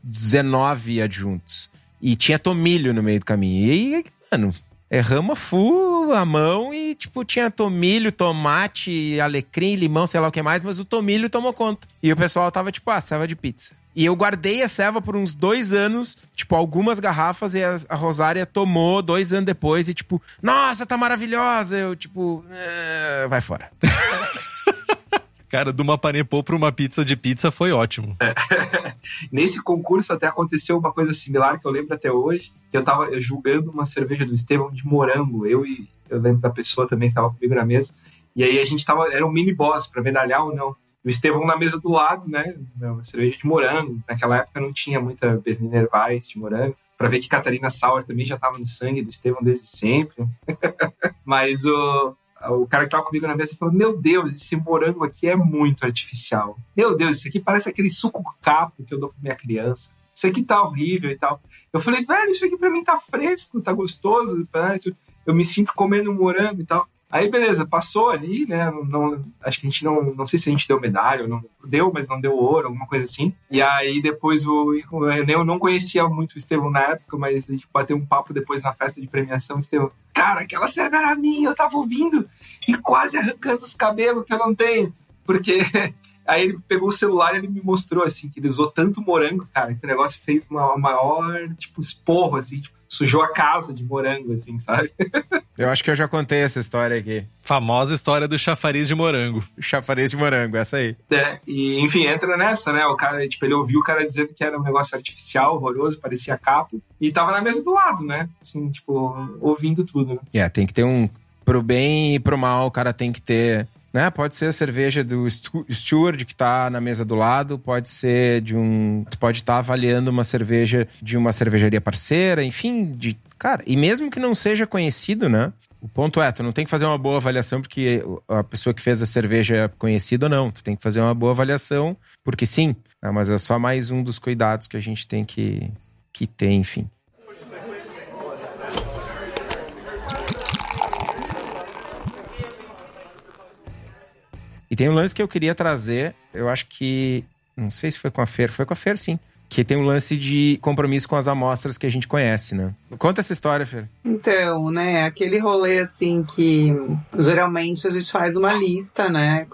19 adjuntos. E tinha tomilho no meio do caminho. E mano, erramos full a mão e, tipo, tinha tomilho, tomate, alecrim, limão, sei lá o que mais, mas o tomilho tomou conta. E o pessoal tava, tipo, ah, serva de pizza. E eu guardei a serva por uns dois anos, tipo, algumas garrafas, e a, a Rosária tomou dois anos depois, e tipo, nossa, tá maravilhosa. Eu, tipo, "Ah, vai fora. Cara, de uma panepô pra uma pizza de pizza foi ótimo. Nesse concurso até aconteceu uma coisa similar que eu lembro até hoje. Eu tava eu julgando uma cerveja do Estevão de morango. Eu e eu lembro da pessoa também que tava comigo na mesa. E aí a gente tava. Era um mini boss pra medalhar ou não. O Estevão na mesa do lado, né? Uma cerveja de morango. Naquela época não tinha muita Berliner Weiss de morango. Pra ver que Catarina Sauer também já tava no sangue do Estevão desde sempre. Mas o, o cara que tava comigo na mesa falou: Meu Deus, esse morango aqui é muito artificial. Meu Deus, isso aqui parece aquele suco capo que eu dou pra minha criança. Isso aqui tá horrível e tal. Eu falei, velho, isso aqui pra mim tá fresco, tá gostoso. tá? Eu me sinto comendo morango e tal. Aí, beleza, passou ali, né? Não, não- acho que a gente não. Não sei se a gente deu medalha não. Deu, mas não deu ouro, alguma coisa assim. E aí, depois, o, eu não conhecia muito o Estevão na época, mas a gente bateu um papo depois na festa de premiação. Estevão, cara, aquela serva era minha, eu tava ouvindo e quase arrancando os cabelos que eu não tenho. Porque. Aí ele pegou o celular e ele me mostrou, assim, que ele usou tanto morango, cara, que o negócio fez uma maior, tipo, esporro, assim, tipo, sujou a casa de morango, assim, sabe? Eu acho que eu já contei essa história aqui. Famosa história do chafariz de morango. Chafariz de morango, essa aí. É, e, enfim, entra nessa, né? O cara, tipo, ele ouviu o cara dizendo que era um negócio artificial, horroroso, parecia capo, e tava na mesa do lado, né? Assim, tipo, ouvindo tudo. É, tem que ter um. Pro bem e pro mal, o cara tem que ter. Né? Pode ser a cerveja do steward que tá na mesa do lado, pode ser de um. Tu pode estar avaliando uma cerveja de uma cervejaria parceira, enfim, de. Cara, e mesmo que não seja conhecido, né? O ponto é, tu não tem que fazer uma boa avaliação porque a pessoa que fez a cerveja é conhecida ou não. Tu tem que fazer uma boa avaliação, porque sim, né? mas é só mais um dos cuidados que a gente tem que, que ter, enfim. E tem um lance que eu queria trazer, eu acho que. Não sei se foi com a Fer, foi com a Fer, sim. Que tem um lance de compromisso com as amostras que a gente conhece, né? Conta essa história, Fer. Então, né, aquele rolê assim que geralmente a gente faz uma lista, né?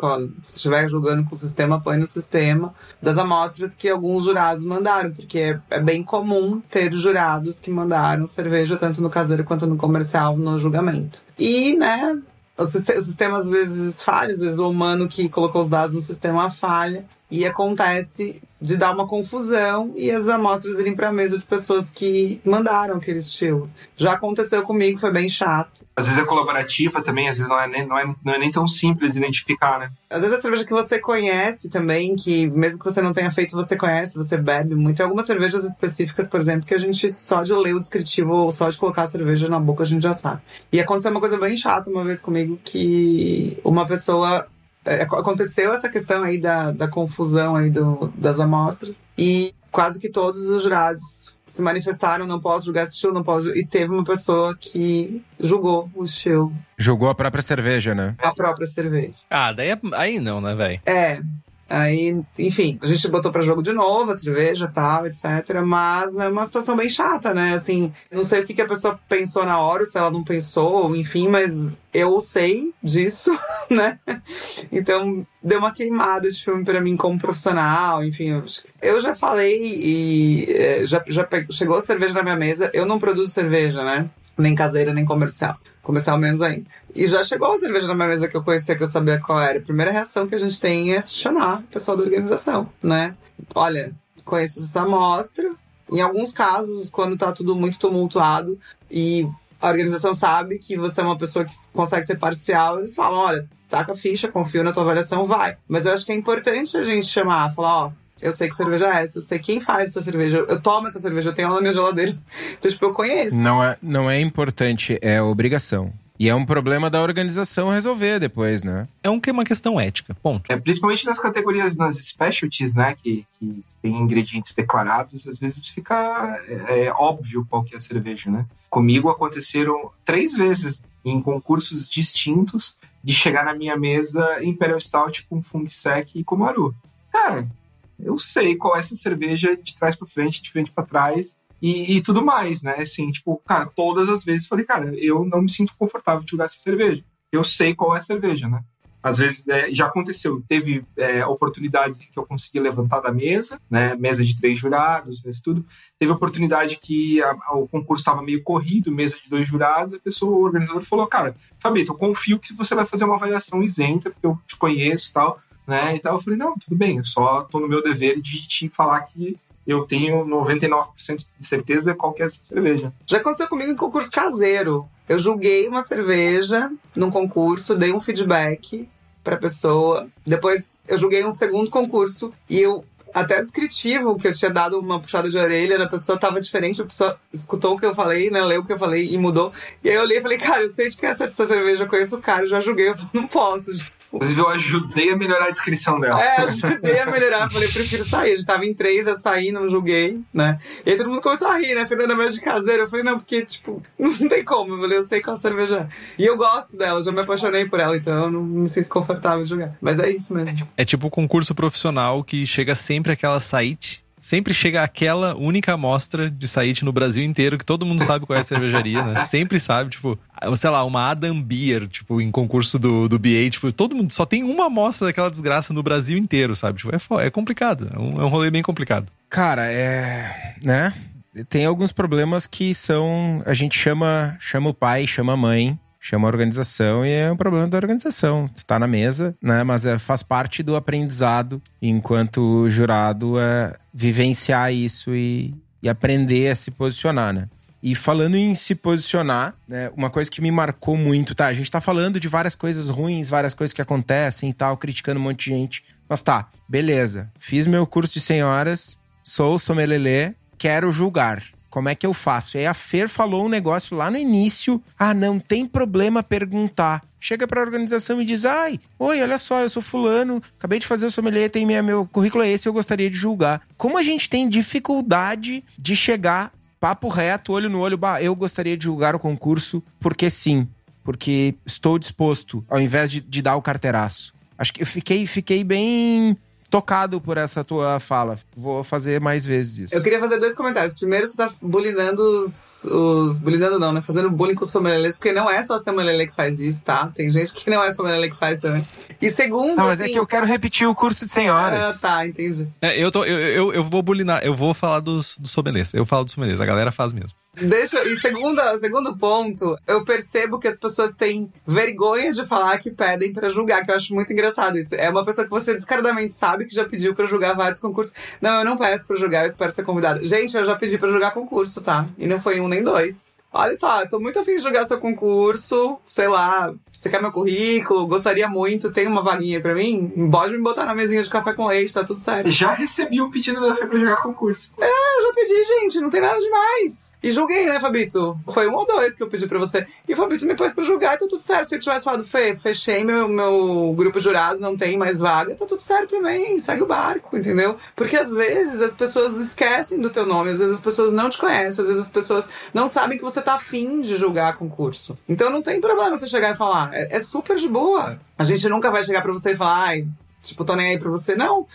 Se estiver jogando com o sistema, põe no sistema, das amostras que alguns jurados mandaram, porque é, é bem comum ter jurados que mandaram cerveja tanto no caseiro quanto no comercial no julgamento. E, né, o sistema, às vezes falha, às vezes o humano que colocou os dados no sistema falha. E acontece de dar uma confusão e as amostras irem para a mesa de pessoas que mandaram aquele estilo. Já aconteceu comigo, foi bem chato. Às vezes é colaborativa também, às vezes não é nem, não é, não é nem tão simples identificar, né? Às vezes a cerveja que você conhece também, que mesmo que você não tenha feito, você conhece, você bebe muito. Tem algumas cervejas específicas, por exemplo, que a gente só de ler o descritivo ou só de colocar a cerveja na boca a gente já sabe. E aconteceu uma coisa bem chata uma vez comigo que uma pessoa é, aconteceu essa questão aí da, da confusão aí do, das amostras e quase que todos os jurados se manifestaram, não posso julgar esse estilo, não posso. E teve uma pessoa que julgou o estilo, Jogou a própria cerveja, né? a própria cerveja. Ah, daí é- aí não, né, velho? É. Aí, enfim, a gente botou pra jogo de novo a cerveja tal, etc. Mas é uma situação bem chata, né? Assim, não sei o que, que a pessoa pensou na hora, se ela não pensou, enfim, mas eu sei disso, né? Então, deu uma queimada esse filme pra mim como profissional, enfim. Eu, já falei e é, já, já chegou a cerveja na minha mesa. Eu não produzo cerveja, né? Nem caseira, nem comercial. Comercial menos ainda. E já chegou a cerveja na minha mesa que eu conhecia, que eu sabia qual era. A primeira reação que a gente tem é chamar o pessoal da organização, né? Olha, conheço essa amostra. Em alguns casos, quando tá tudo muito tumultuado e a organização sabe que você é uma pessoa que consegue ser parcial, eles falam, olha, taca a ficha, confio na tua avaliação, vai. Mas eu acho que é importante a gente chamar, falar, ó, eu sei que cerveja é essa, eu sei quem faz essa cerveja, eu, eu tomo essa cerveja, eu tenho ela na minha geladeira. Então, tipo, eu conheço. Não é, não é importante, é obrigação. E é um problema da organização resolver depois, né? É um, uma questão ética, ponto. É, principalmente nas categorias, nas specialties, né, que, que tem ingredientes declarados, às vezes fica é, é óbvio qual que é a cerveja, né? Comigo aconteceram três vezes em concursos distintos de chegar na minha mesa Imperial Stout com Fung Sec e Komaru. Cara, eu sei qual é essa cerveja de trás para frente, de frente para trás, e, e, tudo mais, né? Assim, tipo, cara, todas as vezes falei, cara, eu não me sinto confortável de jogar essa cerveja. Eu sei qual é a cerveja, né? Às vezes é, já aconteceu, teve é, oportunidades que eu consegui levantar da mesa, né? Mesa de três jurados, mesa tudo. Teve oportunidade que a, a, o concurso estava meio corrido, mesa de dois jurados, a pessoa, o organizador falou, cara, Fabito, eu confio que você vai fazer uma avaliação isenta, porque eu te conheço e tal, né? E tal. Eu falei, não, tudo bem, eu só tô no meu dever de te falar que eu tenho 99% de certeza qual que é essa cerveja. Já aconteceu comigo em concurso caseiro. Eu julguei uma cerveja num concurso, dei um feedback pra pessoa. Depois eu julguei um segundo concurso e eu até descritivo que eu tinha dado uma puxada de orelha na pessoa tava diferente, a pessoa escutou o que eu falei, né, leu o que eu falei e mudou. E aí eu olhei e falei, cara, eu sei de quem é essa cerveja, eu conheço o cara, eu já julguei, eu não posso. Inclusive, eu ajudei a melhorar a descrição dela. É, ajudei a melhorar. Falei, prefiro sair. A gente tava em três, eu saí, não julguei, né? E aí todo mundo começou a rir, né? Fernanda mesmo de caseiro. Eu falei, não, porque, tipo, não tem como. Eu falei, eu sei qual cerveja é. E eu gosto dela, já me apaixonei por ela, então eu não me sinto confortável de jogar. Mas é isso mesmo. É tipo um concurso profissional que chega sempre aquela site sempre chega aquela única amostra de Saite no Brasil inteiro, que todo mundo sabe qual é a cervejaria, né? Sempre sabe, tipo, sei lá, uma Adam Beer, tipo, em concurso do, do BA, tipo, todo mundo só tem uma amostra daquela desgraça no Brasil inteiro, sabe? Tipo, é, é complicado, é um, é um rolê bem complicado. Cara, é. né? Tem alguns problemas que são. A gente chama, chama o pai, chama a mãe chama a organização e é um problema da organização. Tu tá na mesa, né? Mas é, faz parte do aprendizado enquanto jurado é vivenciar isso e, e aprender a se posicionar, né? E falando em se posicionar, né, uma coisa que me marcou muito, tá? A gente tá falando de várias coisas ruins, várias coisas que acontecem e tal, criticando um monte de gente. Mas tá, beleza. Fiz meu curso de senhoras, sou sommelier, quero julgar como é que eu faço? E aí a Fer falou um negócio lá no início. Ah, não tem problema perguntar. Chega para a organização e diz: Ai, oi, olha só, eu sou fulano, acabei de fazer o sommelier, tem minha, meu currículo é esse, eu gostaria de julgar. Como a gente tem dificuldade de chegar papo reto, olho no olho, bah, eu gostaria de julgar o concurso, porque sim, porque estou disposto, ao invés de, de dar o carteiraço. Acho que eu fiquei, fiquei bem tocado por essa tua fala. Vou fazer mais vezes isso. Eu queria fazer dois comentários. Primeiro, você tá bulinando os. os bulinando não, né? Fazendo bullying com os sommeliers, porque não é só o sommelier que faz isso, tá? Tem gente que não é sommelier que faz também. E segundo. Não, mas é assim, é que eu quero repetir o curso de senhoras. Ah, tá, entendi. É, eu, tô, eu, eu, eu, vou bulinar, eu vou falar dos, dos sommeliers. Eu falo dos sommeliers, a galera faz mesmo. Deixa, e segundo, segundo ponto, eu percebo que as pessoas têm vergonha de falar que pedem para julgar, que eu acho muito engraçado isso. É uma pessoa que você descaradamente sabe que já pediu para julgar vários concursos. Não, eu não peço para julgar, eu espero ser convidada. Gente, eu já pedi para julgar concurso, tá? E não foi um nem dois. Olha só, tô muito afim de jogar seu concurso, sei lá, você quer meu currículo, gostaria muito, tem uma vaguinha pra mim? Pode me botar na mesinha de café com leite, tá tudo certo. Já recebi um pedido da Fê pra jogar concurso. É, eu já pedi, gente, não tem nada demais. E julguei, né, Fabito? Foi um ou dois que eu pedi pra você. E o Fabito me pôs pra julgar e tá tudo certo. Se eu tivesse falado, Fê, fechei meu, meu grupo de jurados, não tem mais vaga, tá tudo certo também. Segue o barco, entendeu? Porque às vezes as pessoas esquecem do teu nome, às vezes as pessoas não te conhecem, às vezes as pessoas não sabem que você tá afim de julgar concurso. Então não tem problema você chegar e falar. É, é super de boa. A gente nunca vai chegar pra você e falar, ai, Tipo, tô nem aí pra você. Não.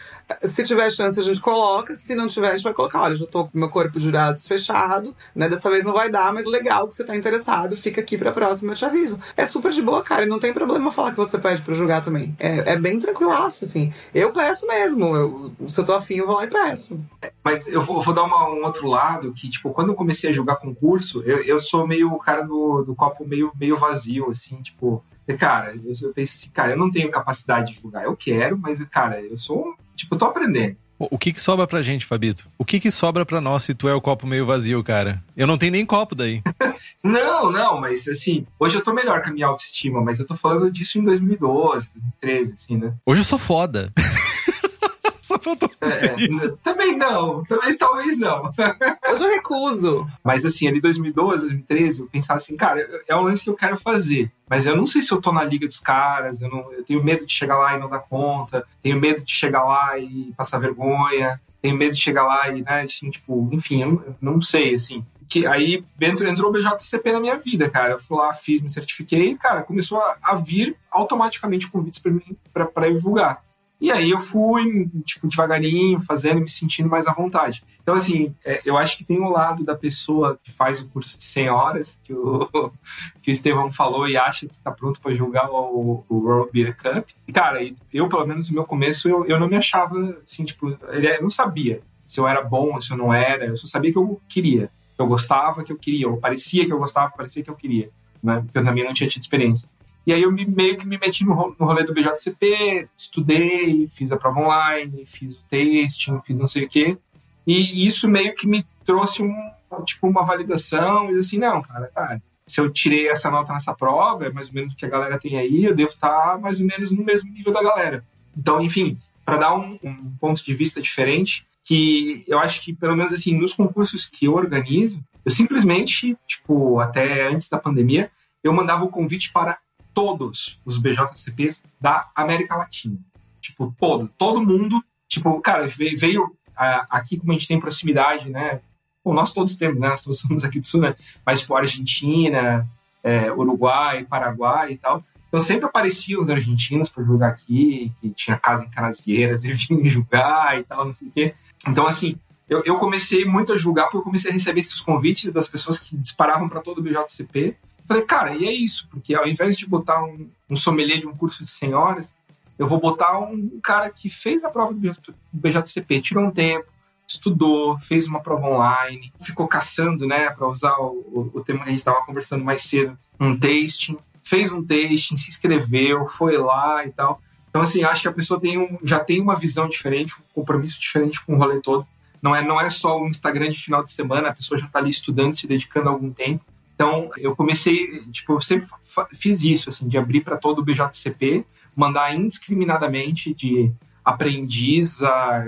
Se tiver chance, a gente coloca. Se não tiver, a gente vai colocar. Olha, já tô com meu corpo de jurados fechado, né? Dessa vez não vai dar, mas legal que você tá interessado. Fica aqui pra próxima, eu te aviso. É super de boa, cara. E não tem problema falar que você pede pra julgar também. É, é bem tranquilaço, assim. Eu peço mesmo. Eu, se eu tô afim, eu vou lá e peço. Mas eu vou, eu vou dar uma, um outro lado que, tipo, quando eu comecei a julgar concurso, eu, eu sou meio o cara do, do copo meio, meio vazio, assim, tipo Cara, eu, penso assim, cara, eu não tenho capacidade de julgar. Eu quero, mas, cara, eu sou. Tipo, eu tô aprendendo. O que que sobra pra gente, Fabito? O que que sobra pra nós se tu é o copo meio vazio, cara? Eu não tenho nem copo daí. não, não, mas assim, hoje eu tô melhor com a minha autoestima, mas eu tô falando disso em 2012, 2013, assim, né? Hoje eu sou foda. É, isso. Também não, também talvez não. Mas eu recuso. Mas assim, ali 2012, 2013, eu pensava assim, cara, é um lance que eu quero fazer. Mas eu não sei se eu tô na liga dos caras, eu, não, eu tenho medo de chegar lá e não dar conta, tenho medo de chegar lá e passar vergonha, tenho medo de chegar lá e, né, assim, tipo, enfim, eu não sei, assim que aí entrou, entrou o BJCP na minha vida, cara. Eu fui lá, fiz, me certifiquei, cara, começou a, a vir automaticamente convites para mim para eu divulgar. E aí eu fui, tipo, devagarinho, fazendo, me sentindo mais à vontade. Então, assim, é, eu acho que tem um lado da pessoa que faz o curso de 100 horas, que o, que o Estevão falou e acha que está pronto para julgar o, o World Beer Cup. E, cara, eu, pelo menos no meu começo, eu, eu não me achava, assim, tipo, eu não sabia se eu era bom, se eu não era. Eu só sabia que eu queria, que eu gostava, que eu queria, ou parecia que eu gostava, parecia que eu queria, né? Porque eu também não tinha tido experiência. E aí eu me, meio que me meti no, no rolê do BJCP, estudei, fiz a prova online, fiz o tasting, fiz não sei o quê. E isso meio que me trouxe um, tipo, uma validação, e assim, não, cara, cara, se eu tirei essa nota nessa prova, é mais ou menos o que a galera tem aí, eu devo estar mais ou menos no mesmo nível da galera. Então, enfim, para dar um, um, ponto de vista diferente, que eu acho que, pelo menos assim, nos concursos que eu organizo, eu simplesmente, tipo, até antes da pandemia, eu mandava o convite para todos os BJCPs da América Latina. Tipo, todo, todo mundo, tipo, cara, veio aqui como a gente tem proximidade, né? Bom, nós todos temos, né? Nós todos somos aqui do Sul, né? Mas, tipo, Argentina, é, Uruguai, Paraguai e tal. Então sempre apareciam os argentinos para jogar aqui, que tinha casa em Canasvieiras e vinham jogar e tal, não sei o quê. Então, assim, eu, eu comecei muito a julgar porque eu comecei a receber esses convites das pessoas que disparavam para todo o BJCP Falei, cara, e é isso, porque ao invés de botar um, um sommelier de um curso de 100 horas, eu vou botar um cara que fez a prova do BJCP, tirou um tempo, estudou, fez uma prova online, ficou caçando, né, para usar o, o, tema que a gente estava conversando mais cedo, um tasting, fez um tasting, se inscreveu, foi lá e tal. Então, assim, acho que a pessoa tem um, já tem uma visão diferente, um compromisso diferente com o rolê todo. Não é, não é só o Instagram de final de semana, a pessoa já está ali estudando, se dedicando algum tempo. Então, eu comecei, tipo, eu sempre fiz isso, assim, de abrir para todo o BJCP, mandar indiscriminadamente de aprendiz a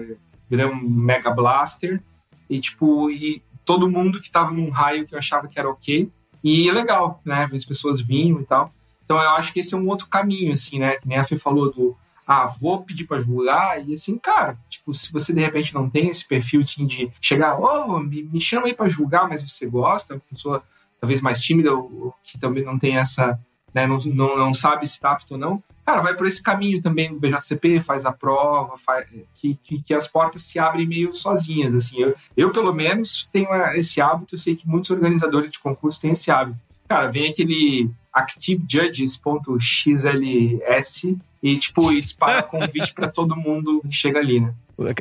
Mega Blaster, e, tipo, e todo mundo que estava num raio que eu achava que era ok. E é legal, né? As pessoas vinham e tal. Então, eu acho que esse é um outro caminho, assim, né? Que nem a Fê falou do, ah, vou pedir para julgar, e assim, cara, tipo, se você de repente não tem esse perfil, assim, de chegar, oh, me, me chama aí para julgar, mas você gosta, a pessoa talvez mais tímida, ou que também não tem essa, né, não, não, não sabe se está apto ou não, cara, vai por esse caminho também do BJCP, faz a prova, faz, que, que, que, as portas se abrem meio sozinhas, assim, eu, eu pelo menos tenho esse hábito, eu sei que muitos organizadores de concurso têm esse hábito. Cara, vem aquele activejudges.xls e, tipo, e dispara convite para todo mundo que chega ali, né?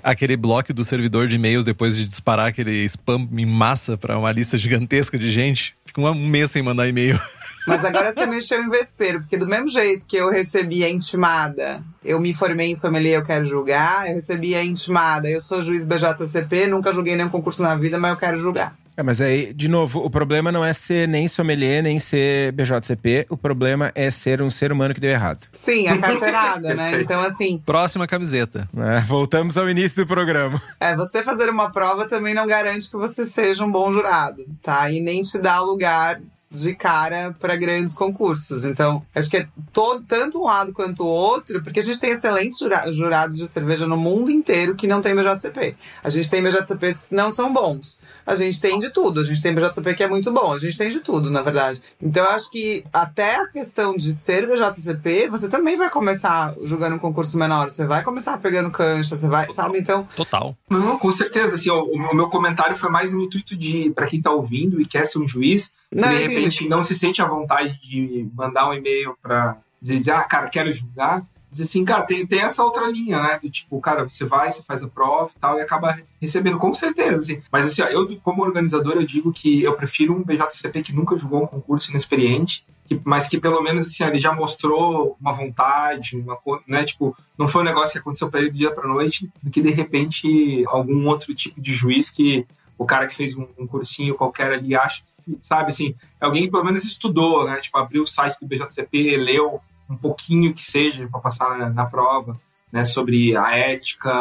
Aquele bloco do servidor de e-mails depois de disparar aquele spam em massa para uma lista gigantesca de gente. Fica um mês sem mandar e-mail. Mas agora você mexeu em vespeiro, porque do mesmo jeito que eu recebi a intimada, eu me formei em sommelier, eu quero julgar, eu recebi a intimada, eu sou juiz BJCP, nunca julguei nenhum concurso na vida, mas eu quero julgar. É, mas aí, de novo, o problema não é ser nem sommelier, nem ser BJCP. O problema é ser um ser humano que deu errado. Sim, a carteirada, né? Então, assim. Próxima camiseta. É, voltamos ao início do programa. É, você fazer uma prova também não garante que você seja um bom jurado, tá? E nem te dá lugar de cara para grandes concursos. Então, acho que é todo, tanto um lado quanto o outro, porque a gente tem excelentes jura, jurados de cerveja no mundo inteiro que não tem BJCP. A gente tem BJCPs que não são bons. A gente tem de tudo. A gente tem BJCP que é muito bom. A gente tem de tudo, na verdade. Então, eu acho que até a questão de ser BJCP, você também vai começar jogando um concurso menor. Você vai começar pegando cancha, você vai, sabe? Então. Total. Não, com certeza. Assim, o, o meu comentário foi mais no intuito de, para quem tá ouvindo e quer ser um juiz, não, de repente não se sente à vontade de mandar um e-mail para dizer, ah, cara, quero julgar. Dizer assim, cara, tem, tem essa outra linha, né? Do tipo, cara, você vai, você faz a prova e tal, e acaba recebendo, com certeza, assim. Mas assim, ó, eu, como organizador, eu digo que eu prefiro um BJCP que nunca jogou um concurso inexperiente, que, mas que pelo menos, assim, ele já mostrou uma vontade, uma, né? Tipo, não foi um negócio que aconteceu para ele do dia para noite, do que de repente algum outro tipo de juiz que o cara que fez um, um cursinho qualquer ali acha sabe, assim, é alguém que pelo menos estudou, né? Tipo, abriu o site do BJCP, leu um pouquinho que seja para passar na, na, prova, né? Sobre a ética,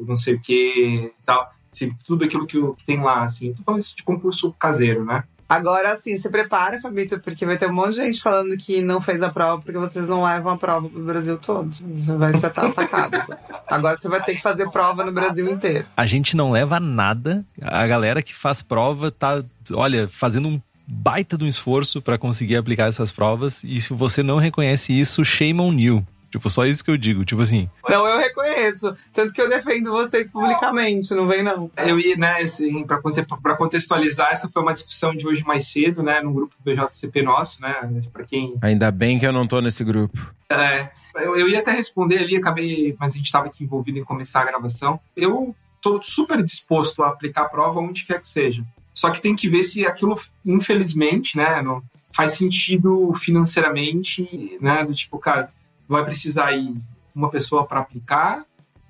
não sei o que e tal. Assim, tudo aquilo que, que tem lá, assim. Tô falando isso de concurso caseiro, né? Agora, assim, se prepara, Fabito, porque vai ter um monte de gente falando que não fez a prova porque vocês não levam a prova pro Brasil todo. Você vai ser atacado. Agora você vai ter que fazer prova no Brasil inteiro. A gente não leva nada. A galera que faz prova tá, olha, fazendo um baita de um esforço para conseguir aplicar essas provas. E se você não reconhece isso, shame on you. Tipo, só isso que eu digo. Tipo assim. Não, eu reconheço. Tanto que eu defendo vocês publicamente, não vem não. Eu ia, né, assim, pra, pra contextualizar, essa foi uma discussão de hoje mais cedo, né, no grupo do BJCP nosso, né, pra quem... Ainda bem que eu não tô nesse grupo. É, eu, eu ia até responder ali, acabei, mas a gente tava aqui envolvido em começar a gravação. Eu tô super disposto a aplicar a prova onde quer que seja. Só que tem que ver se aquilo, infelizmente, né, não faz sentido financeiramente, né, do tipo, cara, vai precisar ir uma pessoa para aplicar,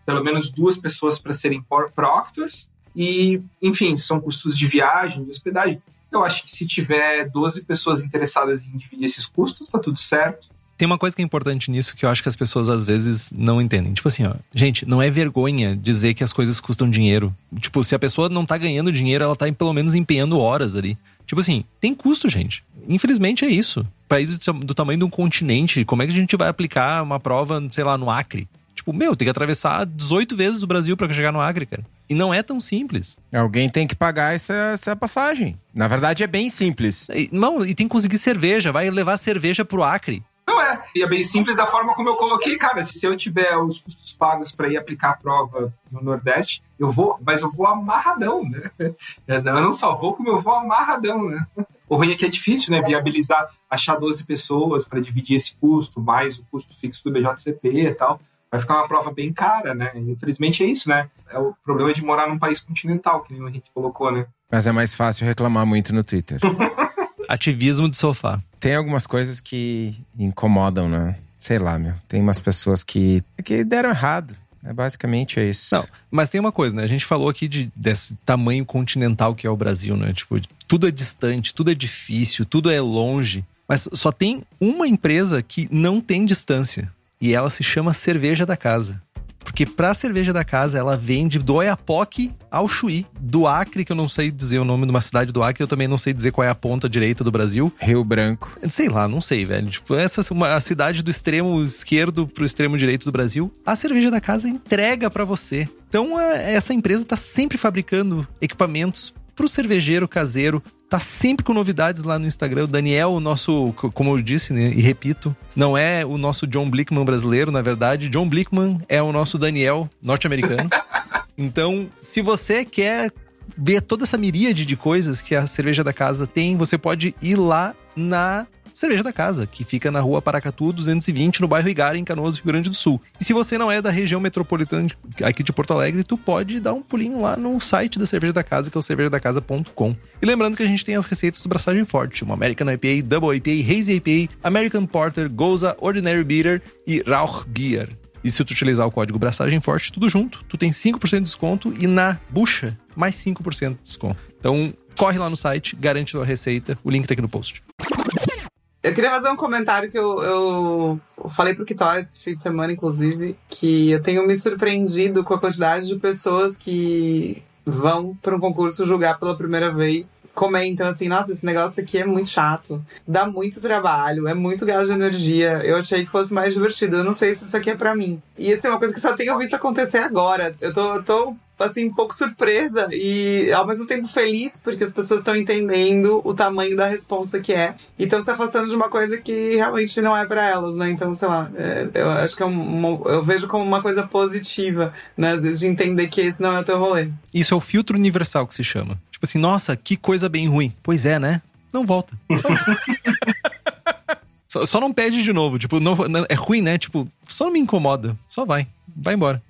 pelo menos duas pessoas para serem proctors, e, enfim, são custos de viagem, de hospedagem. Eu acho que se tiver 12 pessoas interessadas em dividir esses custos, tá tudo certo. Tem uma coisa que é importante nisso que eu acho que as pessoas às vezes não entendem. Tipo assim, ó, gente, não é vergonha dizer que as coisas custam dinheiro. Tipo, se a pessoa não tá ganhando dinheiro, ela tá pelo menos empenhando horas ali. Tipo assim, tem custo, gente. Infelizmente é isso. País do, tamanho de um continente, como é que a gente vai aplicar uma prova, sei lá, no Acre? Tipo, meu, tem que atravessar 18 vezes o Brasil para chegar no Acre, cara. E não é tão simples. Alguém tem que pagar essa, essa passagem. Na verdade, é bem simples. E, não, e tem que conseguir cerveja. Vai levar cerveja pro Acre. Não é. E é bem simples da forma como eu coloquei, cara. Se eu tiver os custos pagos para ir aplicar a prova no Nordeste, eu vou, mas eu vou amarradão, né? Eu não só vou, como eu vou amarradão, né? O ruim é que é difícil, né? Viabilizar, achar 12 pessoas para dividir esse custo, mais o custo fixo do BJCP e tal. Vai ficar uma prova bem cara, né? Infelizmente é isso, né? É o problema de morar num país continental, que a gente colocou, né? Mas é mais fácil reclamar muito no Twitter. Ativismo de sofá. Tem algumas coisas que incomodam, né? Sei lá, meu. Tem umas pessoas que, que deram errado. É basicamente é isso. Não, mas tem uma coisa, né? A gente falou aqui de, desse tamanho continental que é o Brasil, né? Tipo, tudo é distante, tudo é difícil, tudo é longe. Mas só tem uma empresa que não tem distância. E ela se chama Cerveja da Casa. Porque pra cerveja da casa, ela vende do Oiapoque ao Chuí. Do Acre, que eu não sei dizer o nome de uma cidade do Acre, eu também não sei dizer qual é a ponta direita do Brasil. Rio Branco. Sei lá, não sei, velho. Tipo, essa é uma a cidade do extremo esquerdo pro extremo direito do Brasil. A cerveja da casa entrega para você. Então, essa empresa tá sempre fabricando equipamentos pro cervejeiro caseiro. Tá sempre com novidades lá no Instagram. O Daniel, o nosso, como eu disse, né, e repito, não é o nosso John Blickman brasileiro, na verdade. John Blickman é o nosso Daniel norte-americano. então, se você quer ver toda essa miríade de coisas que a cerveja da casa tem, você pode ir lá na Cerveja da Casa, que fica na rua Paracatu 220, no bairro Igara, em Canoas, Rio Grande do Sul. E se você não é da região metropolitana aqui de Porto Alegre, tu pode dar um pulinho lá no site da Cerveja da Casa, que é o cervejadacasa.com. E lembrando que a gente tem as receitas do Braçagem Forte, uma American IPA, Double IPA, Hazy IPA, American Porter, Goza, Ordinary Beer e Rauch Beer. E se tu utilizar o código Braçagem Forte, tudo junto, tu tem 5% de desconto e na bucha, mais 5% de desconto. Então, corre lá no site, garante a receita, o link tá aqui no post. Eu queria fazer um comentário que eu, eu falei pro Kitó esse fim de semana, inclusive, que eu tenho me surpreendido com a quantidade de pessoas que vão para um concurso julgar pela primeira vez, comentam assim: nossa, esse negócio aqui é muito chato, dá muito trabalho, é muito gasto de energia. Eu achei que fosse mais divertido. Eu não sei se isso aqui é para mim. E isso é uma coisa que só tenho visto acontecer agora. Eu tô, eu tô assim, um pouco surpresa e ao mesmo tempo feliz, porque as pessoas estão entendendo o tamanho da responsa que é e estão se afastando de uma coisa que realmente não é para elas, né? Então, sei lá, é, eu acho que é um, eu vejo como uma coisa positiva, né? Às vezes de entender que esse não é o teu rolê. Isso é o filtro universal que se chama. Tipo assim, nossa, que coisa bem ruim. Pois é, né? Não volta. só, só não pede de novo. Tipo, não, é ruim, né? Tipo, só não me incomoda. Só vai. Vai embora.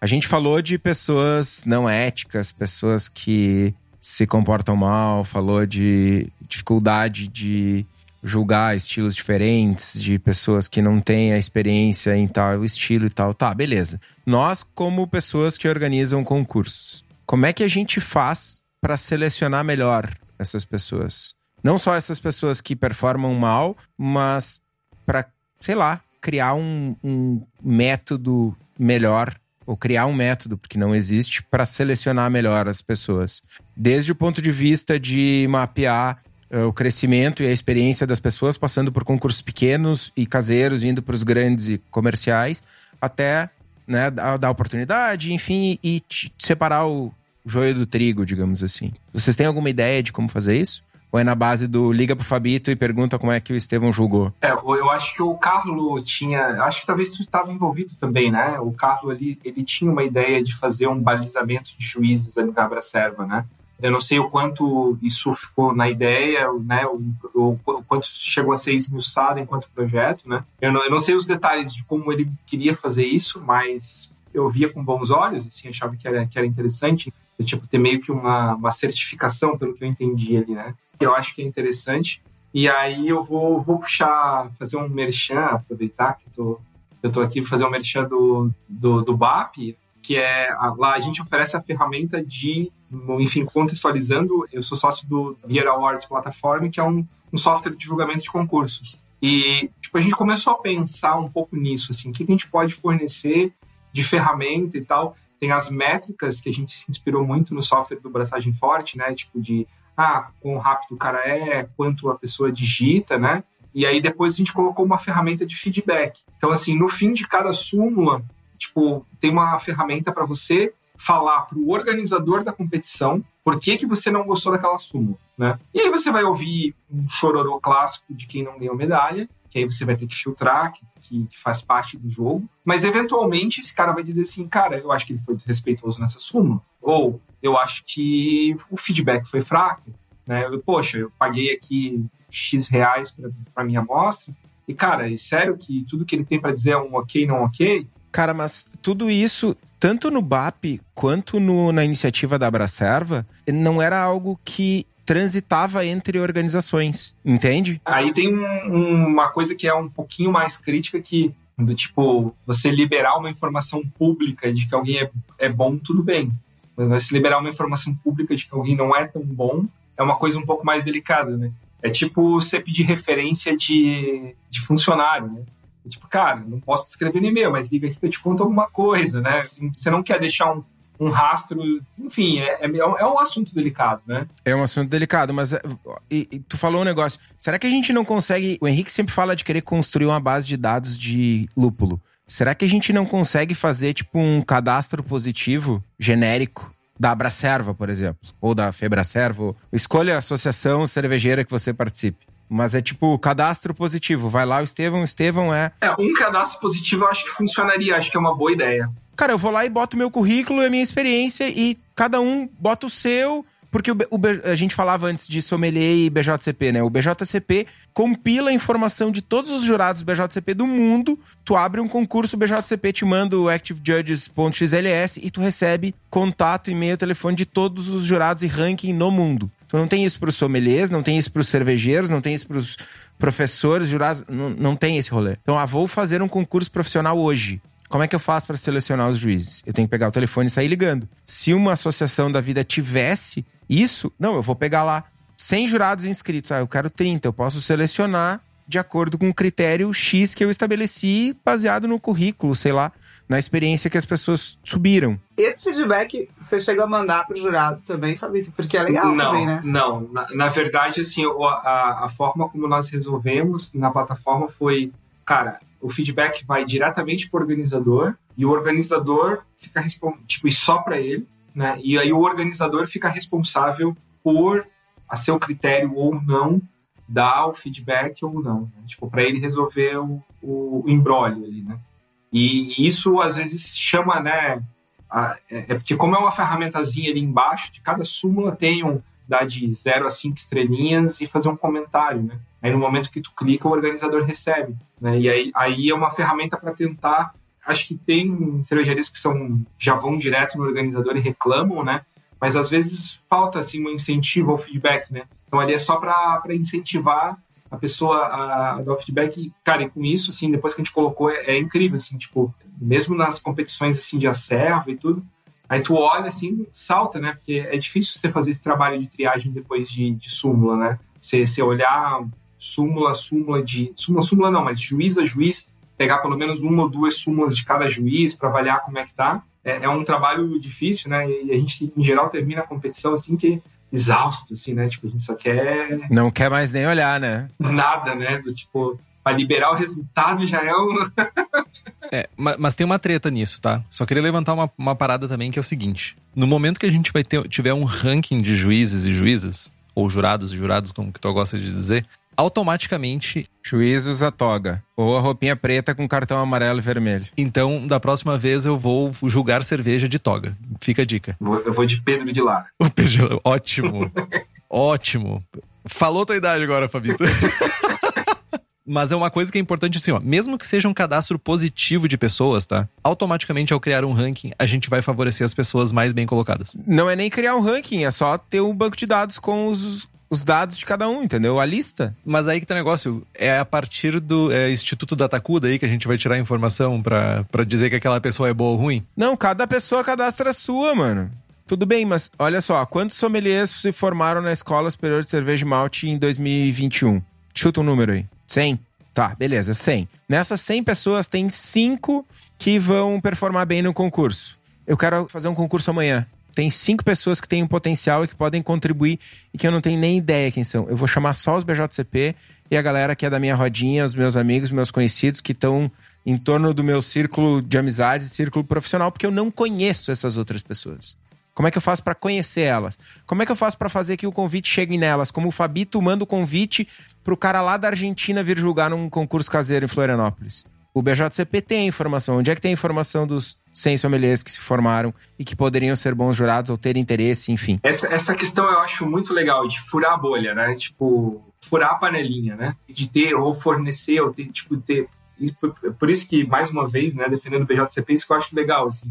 A gente falou de pessoas não éticas, pessoas que se comportam mal, falou de dificuldade de julgar estilos diferentes, de pessoas que não têm a experiência em tal estilo e tal. Tá, beleza. Nós, como pessoas que organizam concursos, como é que a gente faz para selecionar melhor essas pessoas? Não só essas pessoas que performam mal, mas para, sei lá, criar um, um método melhor ou criar um método, porque não existe, para selecionar melhor as pessoas. Desde o ponto de vista de mapear uh, o crescimento e a experiência das pessoas, passando por concursos pequenos e caseiros, indo para os grandes e comerciais, até né, dar oportunidade, enfim, e separar o joio do trigo, digamos assim. Vocês têm alguma ideia de como fazer isso? Ou é na base do liga pro Fabito e pergunta como é que o Estevão julgou? É, eu acho que o Carlo tinha. Acho que talvez tu estava envolvido também, né? O Carlo ali, ele tinha uma ideia de fazer um balizamento de juízes ali na Abracerva, né? Eu não sei o quanto isso ficou na ideia, né? O, quanto chegou a ser esmiuçado enquanto projeto, né? Eu não, eu não sei os detalhes de como ele queria fazer isso, mas eu via com bons olhos, assim, achava que era, que era interessante. tipo, ter meio que uma, uma certificação, pelo que eu entendi ali, né? Eu acho que é interessante. E aí eu vou, vou puxar, fazer um merchan, aproveitar que tô, eu tô aqui, fazer um merchan do, do, do BAP, que é lá a gente oferece a ferramenta de, enfim, contextualizando, eu sou sócio do Beer Awards Platform, que é um, um software de julgamento de concursos. E tipo, a gente começou a pensar um pouco nisso, assim, o que a gente pode fornecer de ferramenta e tal. Tem as métricas que a gente se inspirou muito no software do Braçagem Forte, né? Tipo de, ah, quão rápido o cara é, quanto a pessoa digita, né? E aí depois a gente colocou uma ferramenta de feedback. Então, assim, no fim de cada súmula, tipo, tem uma ferramenta para você falar para o organizador da competição por que, que você não gostou daquela súmula, né? E aí você vai ouvir um chororô clássico de quem não ganhou medalha, que aí você vai ter que filtrar, que, que, faz parte do jogo. Mas eventualmente esse cara vai dizer assim, cara, eu acho que ele foi desrespeitoso nessa súmula. Ou eu acho que o feedback foi fraco. Né? Eu, Poxa, eu paguei aqui X reais para minha amostra. E, cara, é sério que tudo que ele tem para dizer é um ok, não ok? Cara, mas tudo isso, tanto no BAP quanto no, na iniciativa da Abracerva, não era algo que transitava entre organizações, entende? Aí tem um, uma coisa que é um pouquinho mais crítica que do tipo você liberar uma informação pública de que alguém é, é bom, tudo bem. Mas se liberar uma informação pública de que alguém não é tão bom, é uma coisa um pouco mais delicada, né? É tipo você pedir referência de, de funcionário, né? É tipo, cara, não posso te escrever no e-mail, mas liga aqui que eu te conto alguma coisa, né? Assim, você não quer deixar um, um rastro. Enfim, é, é, é, um assunto delicado, né? É um assunto delicado, mas é, e, e tu falou um negócio. Será que a gente não consegue. O Henrique sempre fala de querer construir uma base de dados de lúpulo. Será que a gente não consegue fazer, tipo, um cadastro positivo genérico da Abracerva, por exemplo? Ou da Febracerva? Escolha a associação cervejeira que você participe. Mas é tipo cadastro positivo. Vai lá o Estevão, o Estevão é. É, um cadastro positivo eu acho que funcionaria, acho que é uma boa ideia. Cara, eu vou lá e boto meu currículo e a minha experiência e cada um bota o seu. Porque o, o, a gente falava antes de sommelier e BJCP, né? O BJCP compila a informação de todos os jurados BJCP do mundo. Tu abre um concurso, o BJCP te manda o ActiveJudges.xls e tu recebe contato, e-mail, telefone de todos os jurados e ranking no mundo. Tu não tem isso para os sommeliers, não tem isso para os cervejeiros, não tem isso para os professores, jurados, não, não tem esse rolê. Então, ah, vou fazer um concurso profissional hoje. Como é que eu faço para selecionar os juízes? Eu tenho que pegar o telefone e sair ligando. Se uma associação da vida tivesse isso, não, eu vou pegar lá 100 jurados inscritos. Ah, eu quero 30. Eu posso selecionar de acordo com o critério X que eu estabeleci, baseado no currículo, sei lá, na experiência que as pessoas subiram. Esse feedback você chegou a mandar para os jurados também, Fabito? Porque é legal não, também, né? Não, na, na verdade, assim, a, a forma como nós resolvemos na plataforma foi, cara, o feedback vai diretamente para o organizador e o organizador fica tipo e só para ele, né? E aí o organizador fica responsável por a seu critério ou não dar o feedback ou não, né? tipo para ele resolver o, o, embrólio ali, né? E isso às vezes chama, né? A, é, é, porque como é uma ferramentazinha ali embaixo, de cada súmula tem um dar de 0 a 5 estrelinhas e fazer um comentário, né? Aí no momento que tu clica, o organizador recebe, né? E aí, aí é uma ferramenta para tentar. Acho que tem cervejarias que são já vão direto no organizador e reclamam, né? Mas às vezes falta assim um incentivo ao feedback, né? Então ali é só para incentivar a pessoa a, a dar o feedback. Cara, e com isso, assim, depois que a gente colocou, é, é incrível, assim, tipo, mesmo nas competições assim de acervo e tudo, Aí tu olha assim, salta, né? Porque é difícil você fazer esse trabalho de triagem depois de, de súmula, né? Você, você olhar súmula, súmula de. Súmula, súmula não, mas juiz a juiz, pegar pelo menos uma ou duas súmulas de cada juiz para avaliar como é que tá. É, é, um trabalho difícil, né? E a gente, em geral, termina a competição assim que exausto, assim, né? Tipo, a gente só quer. Não quer mais nem olhar, né? Nada, né? Do, tipo, para liberar o resultado já é um. é, mas tem uma treta nisso, tá? Só queria levantar uma, uma parada também que é o seguinte: no momento que a gente vai ter, tiver um ranking de juízes e juízas, ou jurados e jurados, como que tu gosta de dizer, automaticamente. Juiz usa toga. Ou a roupinha preta com cartão amarelo e vermelho. Então, da próxima vez eu vou julgar cerveja de toga. Fica a dica. Eu vou de Pedro de Lara. Ótimo. Ótimo. Falou tua idade agora, Fabito. Mas é uma coisa que é importante assim, ó. Mesmo que seja um cadastro positivo de pessoas, tá? Automaticamente, ao criar um ranking, a gente vai favorecer as pessoas mais bem colocadas. Não é nem criar um ranking, é só ter um banco de dados com os, os dados de cada um, entendeu? A lista. Mas aí que tá o negócio. É a partir do é, Instituto Datacuda aí que a gente vai tirar a informação pra, pra dizer que aquela pessoa é boa ou ruim? Não, cada pessoa cadastra a sua, mano. Tudo bem, mas olha só, quantos sommeliers se formaram na Escola Superior de Cerveja e Malte em 2021? Chuta um número aí. 100? Tá, beleza, 100. Nessas 100 pessoas, tem 5 que vão performar bem no concurso. Eu quero fazer um concurso amanhã. Tem cinco pessoas que têm um potencial e que podem contribuir e que eu não tenho nem ideia quem são. Eu vou chamar só os BJCP e a galera que é da minha rodinha, os meus amigos, meus conhecidos que estão em torno do meu círculo de amizades, círculo profissional, porque eu não conheço essas outras pessoas. Como é que eu faço para conhecer elas? Como é que eu faço para fazer que o convite chegue nelas? Como o Fabito manda o convite pro cara lá da Argentina vir julgar num concurso caseiro em Florianópolis. O BJCP tem a informação. Onde é que tem a informação dos 100 sommeliers que se formaram e que poderiam ser bons jurados ou ter interesse, enfim? Essa, essa questão eu acho muito legal, de furar a bolha, né? Tipo, furar a panelinha, né? De ter ou fornecer, ou ter, tipo, ter... Por, isso que, mais uma vez, né, defendendo o BJCP, isso que eu acho legal, assim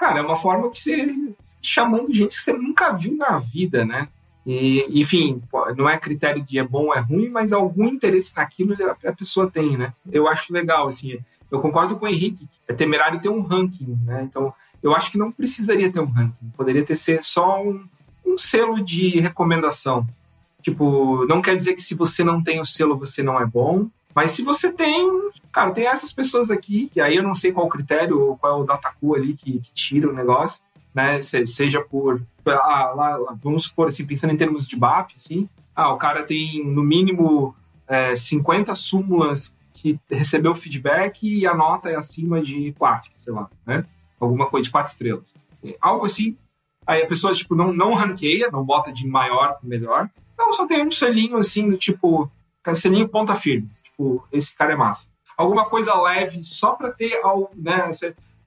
cara, é uma forma que você chamando gente que você nunca viu na vida, né? E, enfim, não é critério de é bom ou é ruim, mas algum interesse naquilo a pessoa tem, né? Eu acho legal, assim. Eu concordo com o Henrique, é temerário ter um ranking, né? Então, eu acho que não precisaria ter um ranking. Poderia ter ser só um, um selo de recomendação. Tipo, não quer dizer que se você não tem o selo, você não é bom. Mas se você tem, cara, tem essas pessoas aqui, e aí eu não sei qual o critério, qual é o datacu ali que, que tira o negócio, né? Se, seja por. Ah, lá, lá, vamos supor, assim, pensando em termos de BAP, assim, ah, o cara tem no mínimo é, 50 súmulas que recebeu feedback e a nota é acima de 4, sei lá, né? Alguma coisa de 4 estrelas. Algo assim. Aí a pessoa, tipo, não, não ranqueia, não bota de maior para melhor. Não, só tem um selinho, assim, do tipo, selinho ponta firme tipo, esse cara é massa. Alguma coisa leve só para ter algo, né?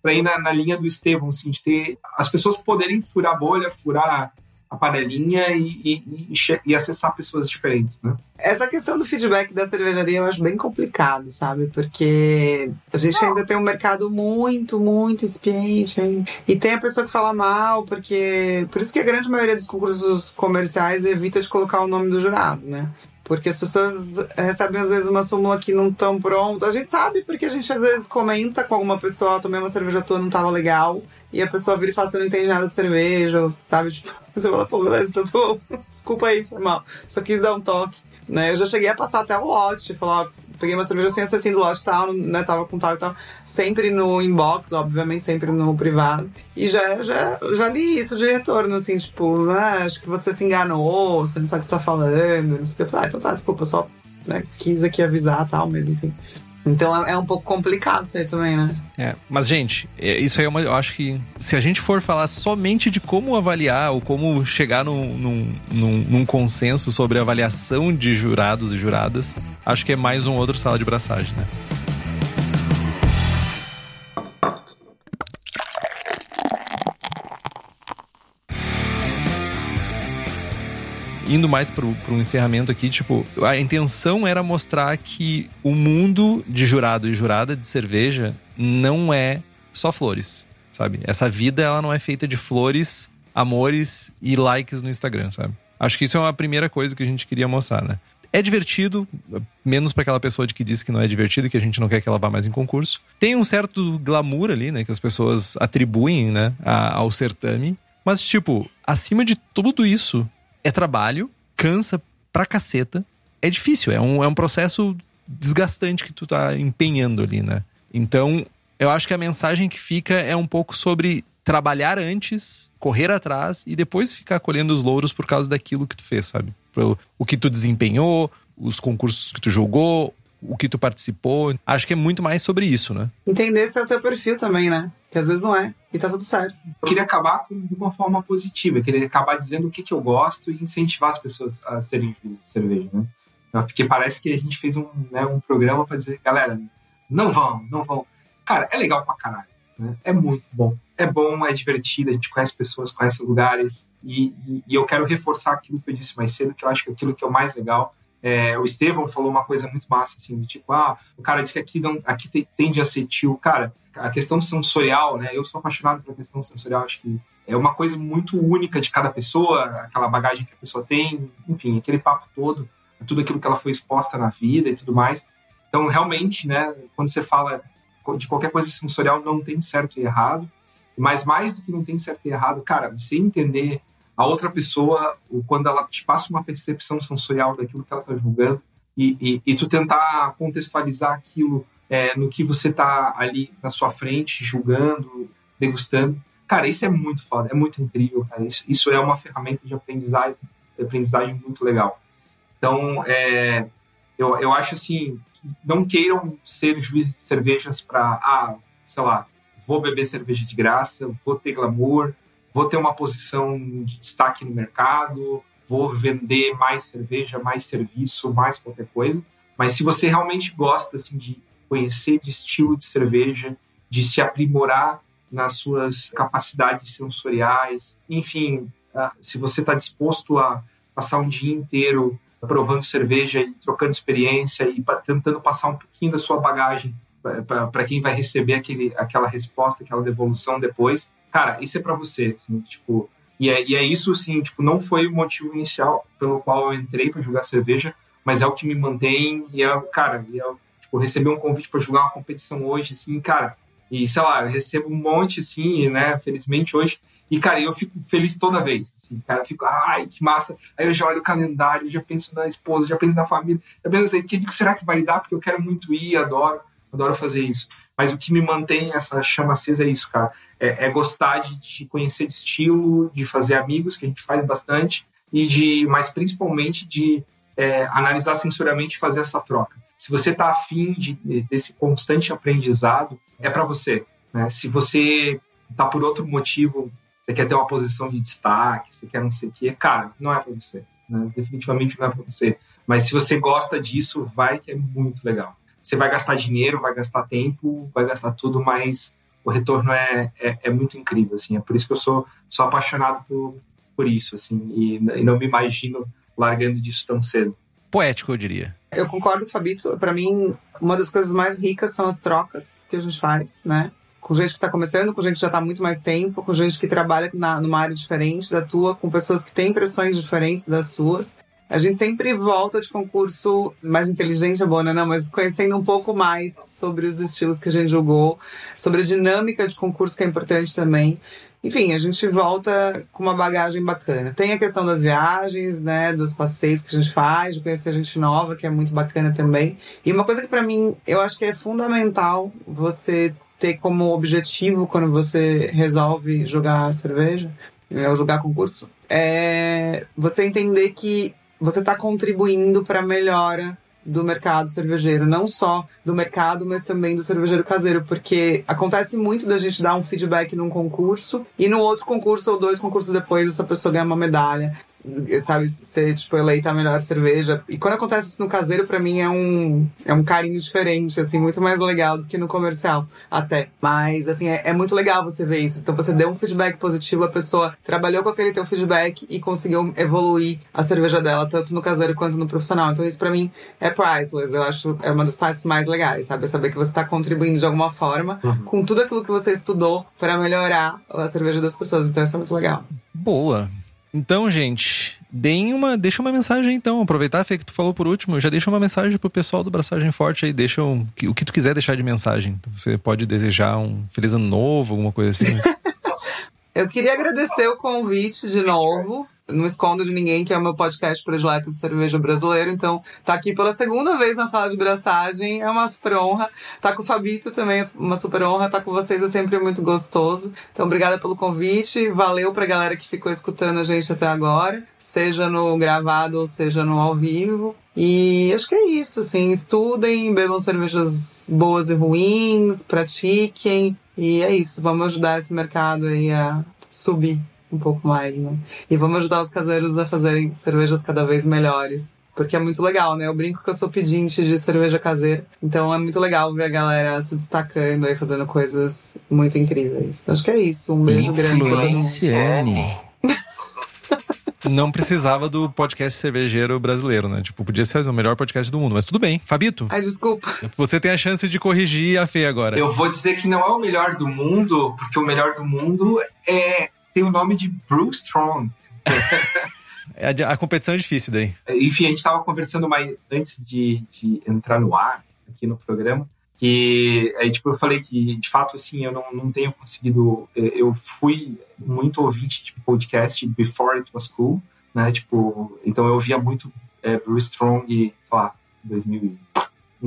Para ir na, na, linha do Estevão, assim, de ter as pessoas poderem furar a bolha, furar a panelinha e, e, e, e, acessar pessoas diferentes, né? Essa questão do feedback da cervejaria eu acho bem complicado, sabe? Porque a gente Não. ainda tem um mercado muito, muito expiente, hein? E tem a pessoa que fala mal, porque... Por isso que a grande maioria dos concursos comerciais evita de colocar o nome do jurado, né? Porque as pessoas recebem, às vezes, uma súmula que não estão pronta. A gente sabe porque a gente, às vezes, comenta com alguma pessoa, tomei uma cerveja tua, não tava legal. E a pessoa vira e fala, você não entende nada de cerveja, ou sabe? Tipo, você fala, pô, beleza, então tô... Desculpa aí, foi mal. Só quis dar um toque. Né? Eu já cheguei a passar até o lote, falar, peguei uma cerveja sem acessinho do lote tal, né? Tava com tal e tal. Sempre no inbox, obviamente, sempre no privado. E já, já, já li isso de retorno, assim, tipo, ah, acho que você se enganou, você não sabe o que você tá falando, não sei o que. Eu falei, ah, então tá, desculpa, só né, quis aqui avisar tal, mas enfim. Então é, é um pouco complicado isso aí também, né? É, mas gente, é, isso aí é uma, eu acho que se a gente for falar somente de como avaliar ou como chegar num, num, num, num consenso sobre avaliação de jurados e juradas, acho que é mais um outro sala de braçagem, né? Indo mais pro, pro encerramento aqui, tipo, a intenção era mostrar que o mundo de jurado e jurada de cerveja não é só flores, sabe? Essa vida, ela não é feita de flores, amores e likes no Instagram, sabe? Acho que isso é uma primeira coisa que a gente queria mostrar, né? É divertido, menos para aquela pessoa de que diz que não é divertido, que a gente não quer que ela vá mais em concurso. Tem um certo glamour ali, né, que as pessoas atribuem, né, ao certame. Mas, tipo, acima de tudo isso, é trabalho, cansa pra caceta. É difícil, é um, é um processo desgastante que tu tá empenhando ali, né? Então, eu acho que a mensagem que fica é um pouco sobre trabalhar antes, correr atrás e depois ficar colhendo os louros por causa daquilo que tu fez, sabe? O que tu desempenhou, os concursos que tu jogou, o que tu participou. Acho que é muito mais sobre isso, né? Entender se é o teu perfil também, né? Que às vezes não é. E tá tudo certo. Eu queria acabar com, de uma forma positiva, eu queria acabar dizendo o que, que eu gosto e incentivar as pessoas a serem juízes de cerveja, né? Porque parece que a gente fez um, né, um programa para dizer, galera, não vão, não vão. Cara, é legal pra caralho. Né? É muito bom. É bom, é divertido, a gente conhece pessoas, conhece lugares. E, e, e, eu quero reforçar aquilo que eu disse mais cedo, que eu acho que aquilo que é o mais legal. É, o Estevão falou uma coisa muito massa, assim, do tipo, ah, o cara disse que aqui, não, aqui tem, tende a ser tio. Cara, a questão sensorial, né? Eu sou apaixonado pela questão sensorial, acho que é uma coisa muito única de cada pessoa, aquela bagagem que a pessoa tem, enfim, aquele papo todo, tudo aquilo que ela foi exposta na vida e tudo mais. Então, realmente, né, quando você fala de qualquer coisa sensorial, não tem certo e errado. Mas mais do que não tem certo e errado, cara, você entender a outra pessoa quando ela te passa uma percepção sensorial daquilo que ela está julgando e, e, e, tu tentar contextualizar aquilo é, no que você está ali na sua frente, julgando, degustando. Cara, isso é muito foda, é muito incrível, cara. Isso, isso é uma ferramenta de aprendizagem, de aprendizagem muito legal. Então, é, eu, eu acho assim, não queiram ser juízes de cervejas para, ah, sei lá, vou beber cerveja de graça, vou ter glamour, vou ter uma posição de destaque no mercado, vou vender mais cerveja, mais serviço, mais qualquer coisa. Mas se você realmente gosta assim de conhecer de estilo de cerveja, de se aprimorar nas suas capacidades sensoriais, enfim, se você está disposto a passar um dia inteiro provando cerveja e trocando experiência e tentando passar um pouquinho da sua bagagem para quem vai receber aquele, aquela resposta, aquela devolução depois, cara, isso é para você, assim, tipo, e é, e é isso, assim, tipo, não foi o motivo inicial pelo qual eu entrei para jogar cerveja, mas é o que me mantém e é, cara, e é, tipo, receber um convite para jogar uma competição hoje, assim, cara, e sei lá, eu recebo um monte, assim, né, felizmente hoje, e, cara, eu fico feliz toda vez. Assim, cara, eu fico, ai, que massa. Aí eu já olho o calendário, já penso na esposa, já penso na família, já penso assim, que será que vai dar? Porque eu quero muito ir, adoro, adoro fazer isso. Mas o que me mantém essa chama acesa é isso, cara. É, é gostar de, de, conhecer estilo, de fazer amigos, que a gente faz bastante, e de, mas principalmente de é, analisar sensorialmente e fazer essa troca. Se você está afim de, desse constante aprendizado, é para você. Né? Se você está por outro motivo você quer ter uma posição de destaque, você quer não sei o quê, cara, não é para você. Né? Definitivamente não é para você. Mas se você gosta disso, vai que é muito legal. Você vai gastar dinheiro, vai gastar tempo, vai gastar tudo, mas o retorno é, é, é muito incrível, assim. É por isso que eu sou, sou apaixonado por, por isso, assim, e, e não me imagino largando disso tão cedo. Poético, eu diria. Eu concordo com o Fabito. Para mim, uma das coisas mais ricas são as trocas que a gente faz, né? com gente que está começando, com gente que já está muito mais tempo, com gente que trabalha na, numa área diferente da tua, com pessoas que têm impressões diferentes das suas. A gente sempre volta de concurso mais inteligente, é bom, né? Não, mas conhecendo um pouco mais sobre os estilos que a gente jogou, sobre a dinâmica de concurso que é importante também. Enfim, a gente volta com uma bagagem bacana. Tem a questão das viagens, né, dos passeios que a gente faz, de conhecer gente nova, que é muito bacana também. E uma coisa que para mim eu acho que é fundamental você ter como objetivo quando você resolve jogar cerveja, é, ou jogar concurso, é você entender que você está contribuindo para a melhora do mercado cervejeiro, não só do mercado, mas também do cervejeiro caseiro, porque acontece muito da gente dar um feedback num concurso e no outro concurso ou dois concursos depois essa pessoa ganha uma medalha, sabe, ser tipo eleita a melhor cerveja. E quando acontece isso no caseiro, para mim é um é um carinho diferente, assim, muito mais legal do que no comercial, até. Mas assim, é, é muito legal você ver isso. Então você deu um feedback positivo, a pessoa trabalhou com aquele teu feedback e conseguiu evoluir a cerveja dela tanto no caseiro quanto no profissional. Então isso para mim é priceless. Eu acho é uma das partes mais legais, sabe? Saber que você está contribuindo de alguma forma uhum. com tudo aquilo que você estudou para melhorar a cerveja das pessoas. Então isso é muito legal. Boa. Então, gente, deem uma, deixa uma mensagem então. Aproveitar, Fê, que tu falou por último, já deixa uma mensagem pro pessoal do Braçagem Forte aí, deixa um, o que tu quiser deixar de mensagem. Você pode desejar um feliz ano novo, alguma coisa assim. Eu queria agradecer o convite de novo não escondo de ninguém que é o meu podcast predileto de cerveja brasileiro. Então, tá aqui pela segunda vez na sala de braçagem. É uma super honra. Tá com o Fabito também, é uma super honra. Tá com vocês é sempre muito gostoso. Então, obrigada pelo convite. Valeu pra galera que ficou escutando a gente até agora, seja no gravado ou seja no ao vivo. E acho que é isso, assim, estudem, bebam cervejas boas e ruins, pratiquem, E é isso, vamos ajudar esse mercado aí a subir um pouco mais, né? E vamos ajudar os caseiros a fazerem cervejas cada vez melhores. Porque é muito legal, né? Eu brinco que eu sou pedinte de cerveja caseira. Então é muito legal ver a galera se destacando aí, fazendo coisas muito incríveis. Acho que é isso. Um beijo grande pra. Influenciane. Não precisava do podcast cervejeiro brasileiro, né? Tipo, podia ser o melhor podcast do mundo, mas tudo bem. Fabito, Ai, desculpa. você tem a chance de corrigir a Fê agora. Eu vou dizer que não é o melhor do mundo, porque o melhor do mundo é tem o nome de Bruce Strong. É A, competição é difícil daí. Enfim, a gente estava conversando mais antes de, de entrar no ar aqui no programa. Que aí, tipo, eu falei que, de fato, assim, eu não, não tenho conseguido. eh, Eu fui muito ouvinte de podcast before it was cool, né? Tipo, então eu ouvia muito eh, Bruce Strong, sei lá, 2000, e-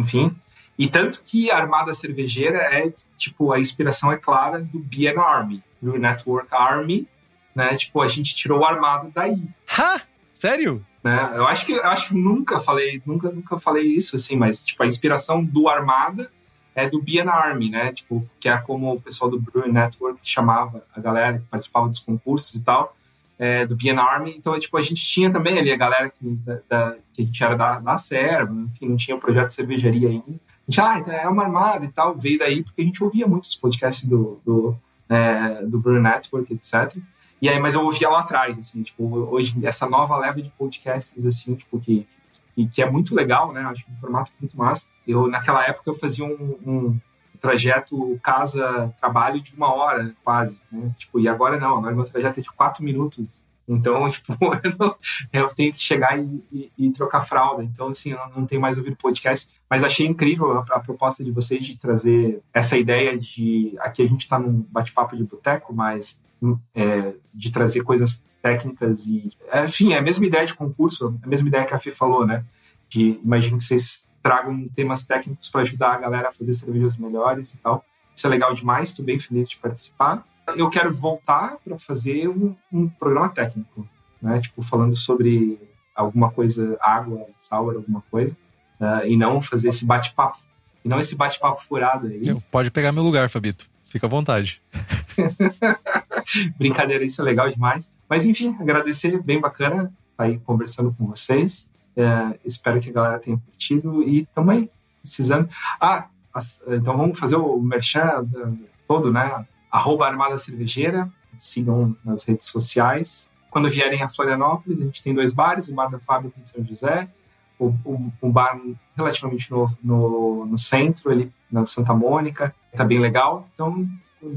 enfim. E tanto que a Armada Cervejeira é, tipo, a inspiração é clara do BN Army, do Network Army, né? Tipo, a gente tirou o armado daí Ha! Sério? né? Eu acho que eu acho que nunca falei, nunca nunca falei isso assim, mas tipo a inspiração do Armada é do BN Army, né? Tipo, que é como o pessoal do Brew Network chamava a galera que participava dos concursos e tal, é, do BN Army. Então, é, tipo, a gente tinha também ali a galera que, da, da- que a gente era da, da Serva, que não tinha o projeto de cervejaria ainda. Gente, ah, é uma armada e tal, veio daí porque a gente ouvia muito os podcasts do, do, é, do Brew Network, etc. E aí, mas eu ouvia lá atrás, assim, tipo, hoje, essa nova leva de podcasts, assim, tipo, que, que, que é muito legal, né? Acho um formato muito massa. Eu, naquela época, eu fazia um, um trajeto casa-trabalho de uma hora, quase, né? Tipo, e agora não, agora meu trajeto é de quatro minutos. Então, tipo, eu, não- eu tenho que chegar e, e- e trocar fralda. Então, assim, eu não tenho mais ouvido podcast. Mas achei incrível a, a proposta de vocês de trazer essa ideia de... Aqui a gente está num bate-papo de boteco, mas é, de trazer coisas técnicas e... é, Enfim, é a mesma ideia de concurso, a mesma ideia que a Fê falou, né? De, imagino que vocês tragam temas técnicos para ajudar a galera a fazer cervejas melhores e tal. Isso é legal demais, estou bem feliz de participar. Eu quero voltar para fazer um, um programa técnico, né? Tipo, falando sobre alguma coisa, água, sour, alguma coisa, né? e não fazer esse bate-papo. E não esse bate-papo furado aí. Pode pegar meu lugar, Fabito. Fica à vontade. Brincadeira, isso é legal demais. Mas enfim, agradecer, bem bacana estar aí conversando com vocês. É, espero que a galera tenha curtido e também precisando. Ah, então vamos fazer o merchan da- todo, né? Arroba Armada Cervejeira, sigam nas redes sociais. Quando vierem a Florianópolis, a gente tem dois bares, o Bar da Fábrica de São José, o, o, um bar relativamente novo no, no centro, ali na Santa Mônica, tá bem legal. Então,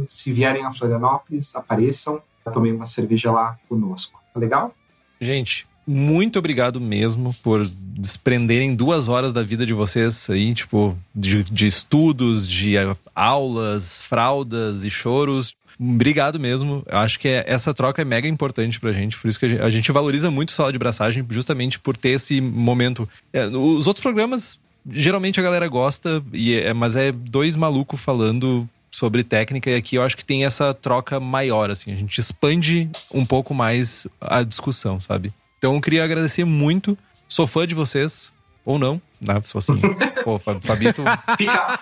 se vierem a Florianópolis, apareçam, tomem uma cerveja lá conosco. Tá legal? Gente, muito obrigado mesmo por desprenderem duas horas da vida de vocês aí, tipo, de, de estudos, de aulas, fraldas e choros. Obrigado mesmo. Eu acho que é- essa troca é mega importante pra gente, por isso que a gente, a gente valoriza muito sala de braçagem, justamente por ter esse momento. É, os outros programas, geralmente a galera gosta, e é- mas é dois malucos falando sobre técnica, e aqui eu acho que tem essa troca maior, assim, a gente expande um pouco mais a discussão, sabe? Então eu queria agradecer muito, sou fã de vocês, ou não, né? Sou assim, pô, Fa- Fabito, Fica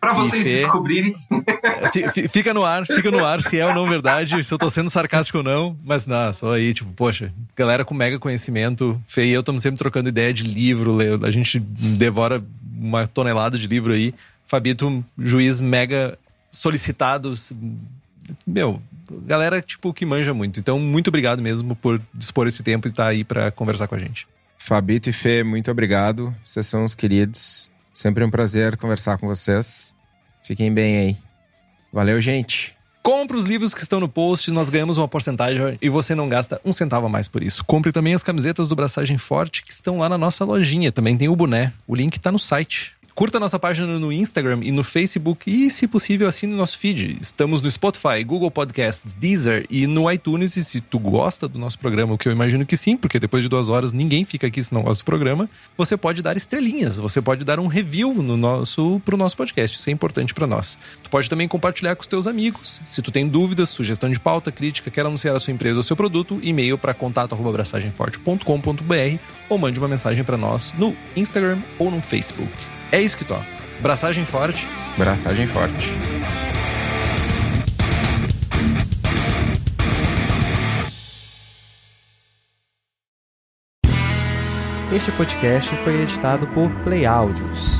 para vocês Fê. descobrirem. Fi- Fica no ar, fica no ar se é ou não verdade, se eu tô sendo sarcástico ou não, mas não, só aí, tipo, poxa, galera com mega conhecimento, Fê e eu estamos sempre trocando ideia de livro, a gente devora uma tonelada de livro aí. Fabito, juiz mega solicitado, meu, galera, tipo, que manja muito. Então, muito obrigado mesmo por dispor esse tempo e estar aí pra conversar com a gente. Fabito e Fê, muito obrigado. Vocês são os queridos. Sempre um prazer conversar com vocês. Fiquem bem aí. Valeu, gente. Compre os livros que estão no post, nós ganhamos uma porcentagem e você não gasta um centavo a mais por isso. Compre também as camisetas do Braçagem Forte que estão lá na nossa lojinha. Também tem o boné. O link tá no site. Curta nossa página no Instagram e no Facebook e, se possível, assine nosso feed. Estamos no Spotify, Google Podcasts, Deezer e no iTunes. E se tu gosta do nosso programa, o que eu imagino que sim, porque depois de duas horas ninguém fica aqui se não gosta do programa, você pode dar estrelinhas, você pode dar um review no nosso, pro nosso podcast. Isso é importante para nós. Tu pode também compartilhar com os teus amigos. Se tu tem dúvidas, sugestão de pauta, crítica, quer anunciar a sua empresa ou seu produto, e-mail para contato@abraçagemforte.com.br ou mande uma mensagem para nós no Instagram ou no Facebook. É isso que toca. Braçagem forte. Braçagem forte. Este podcast foi editado por Play Áudios.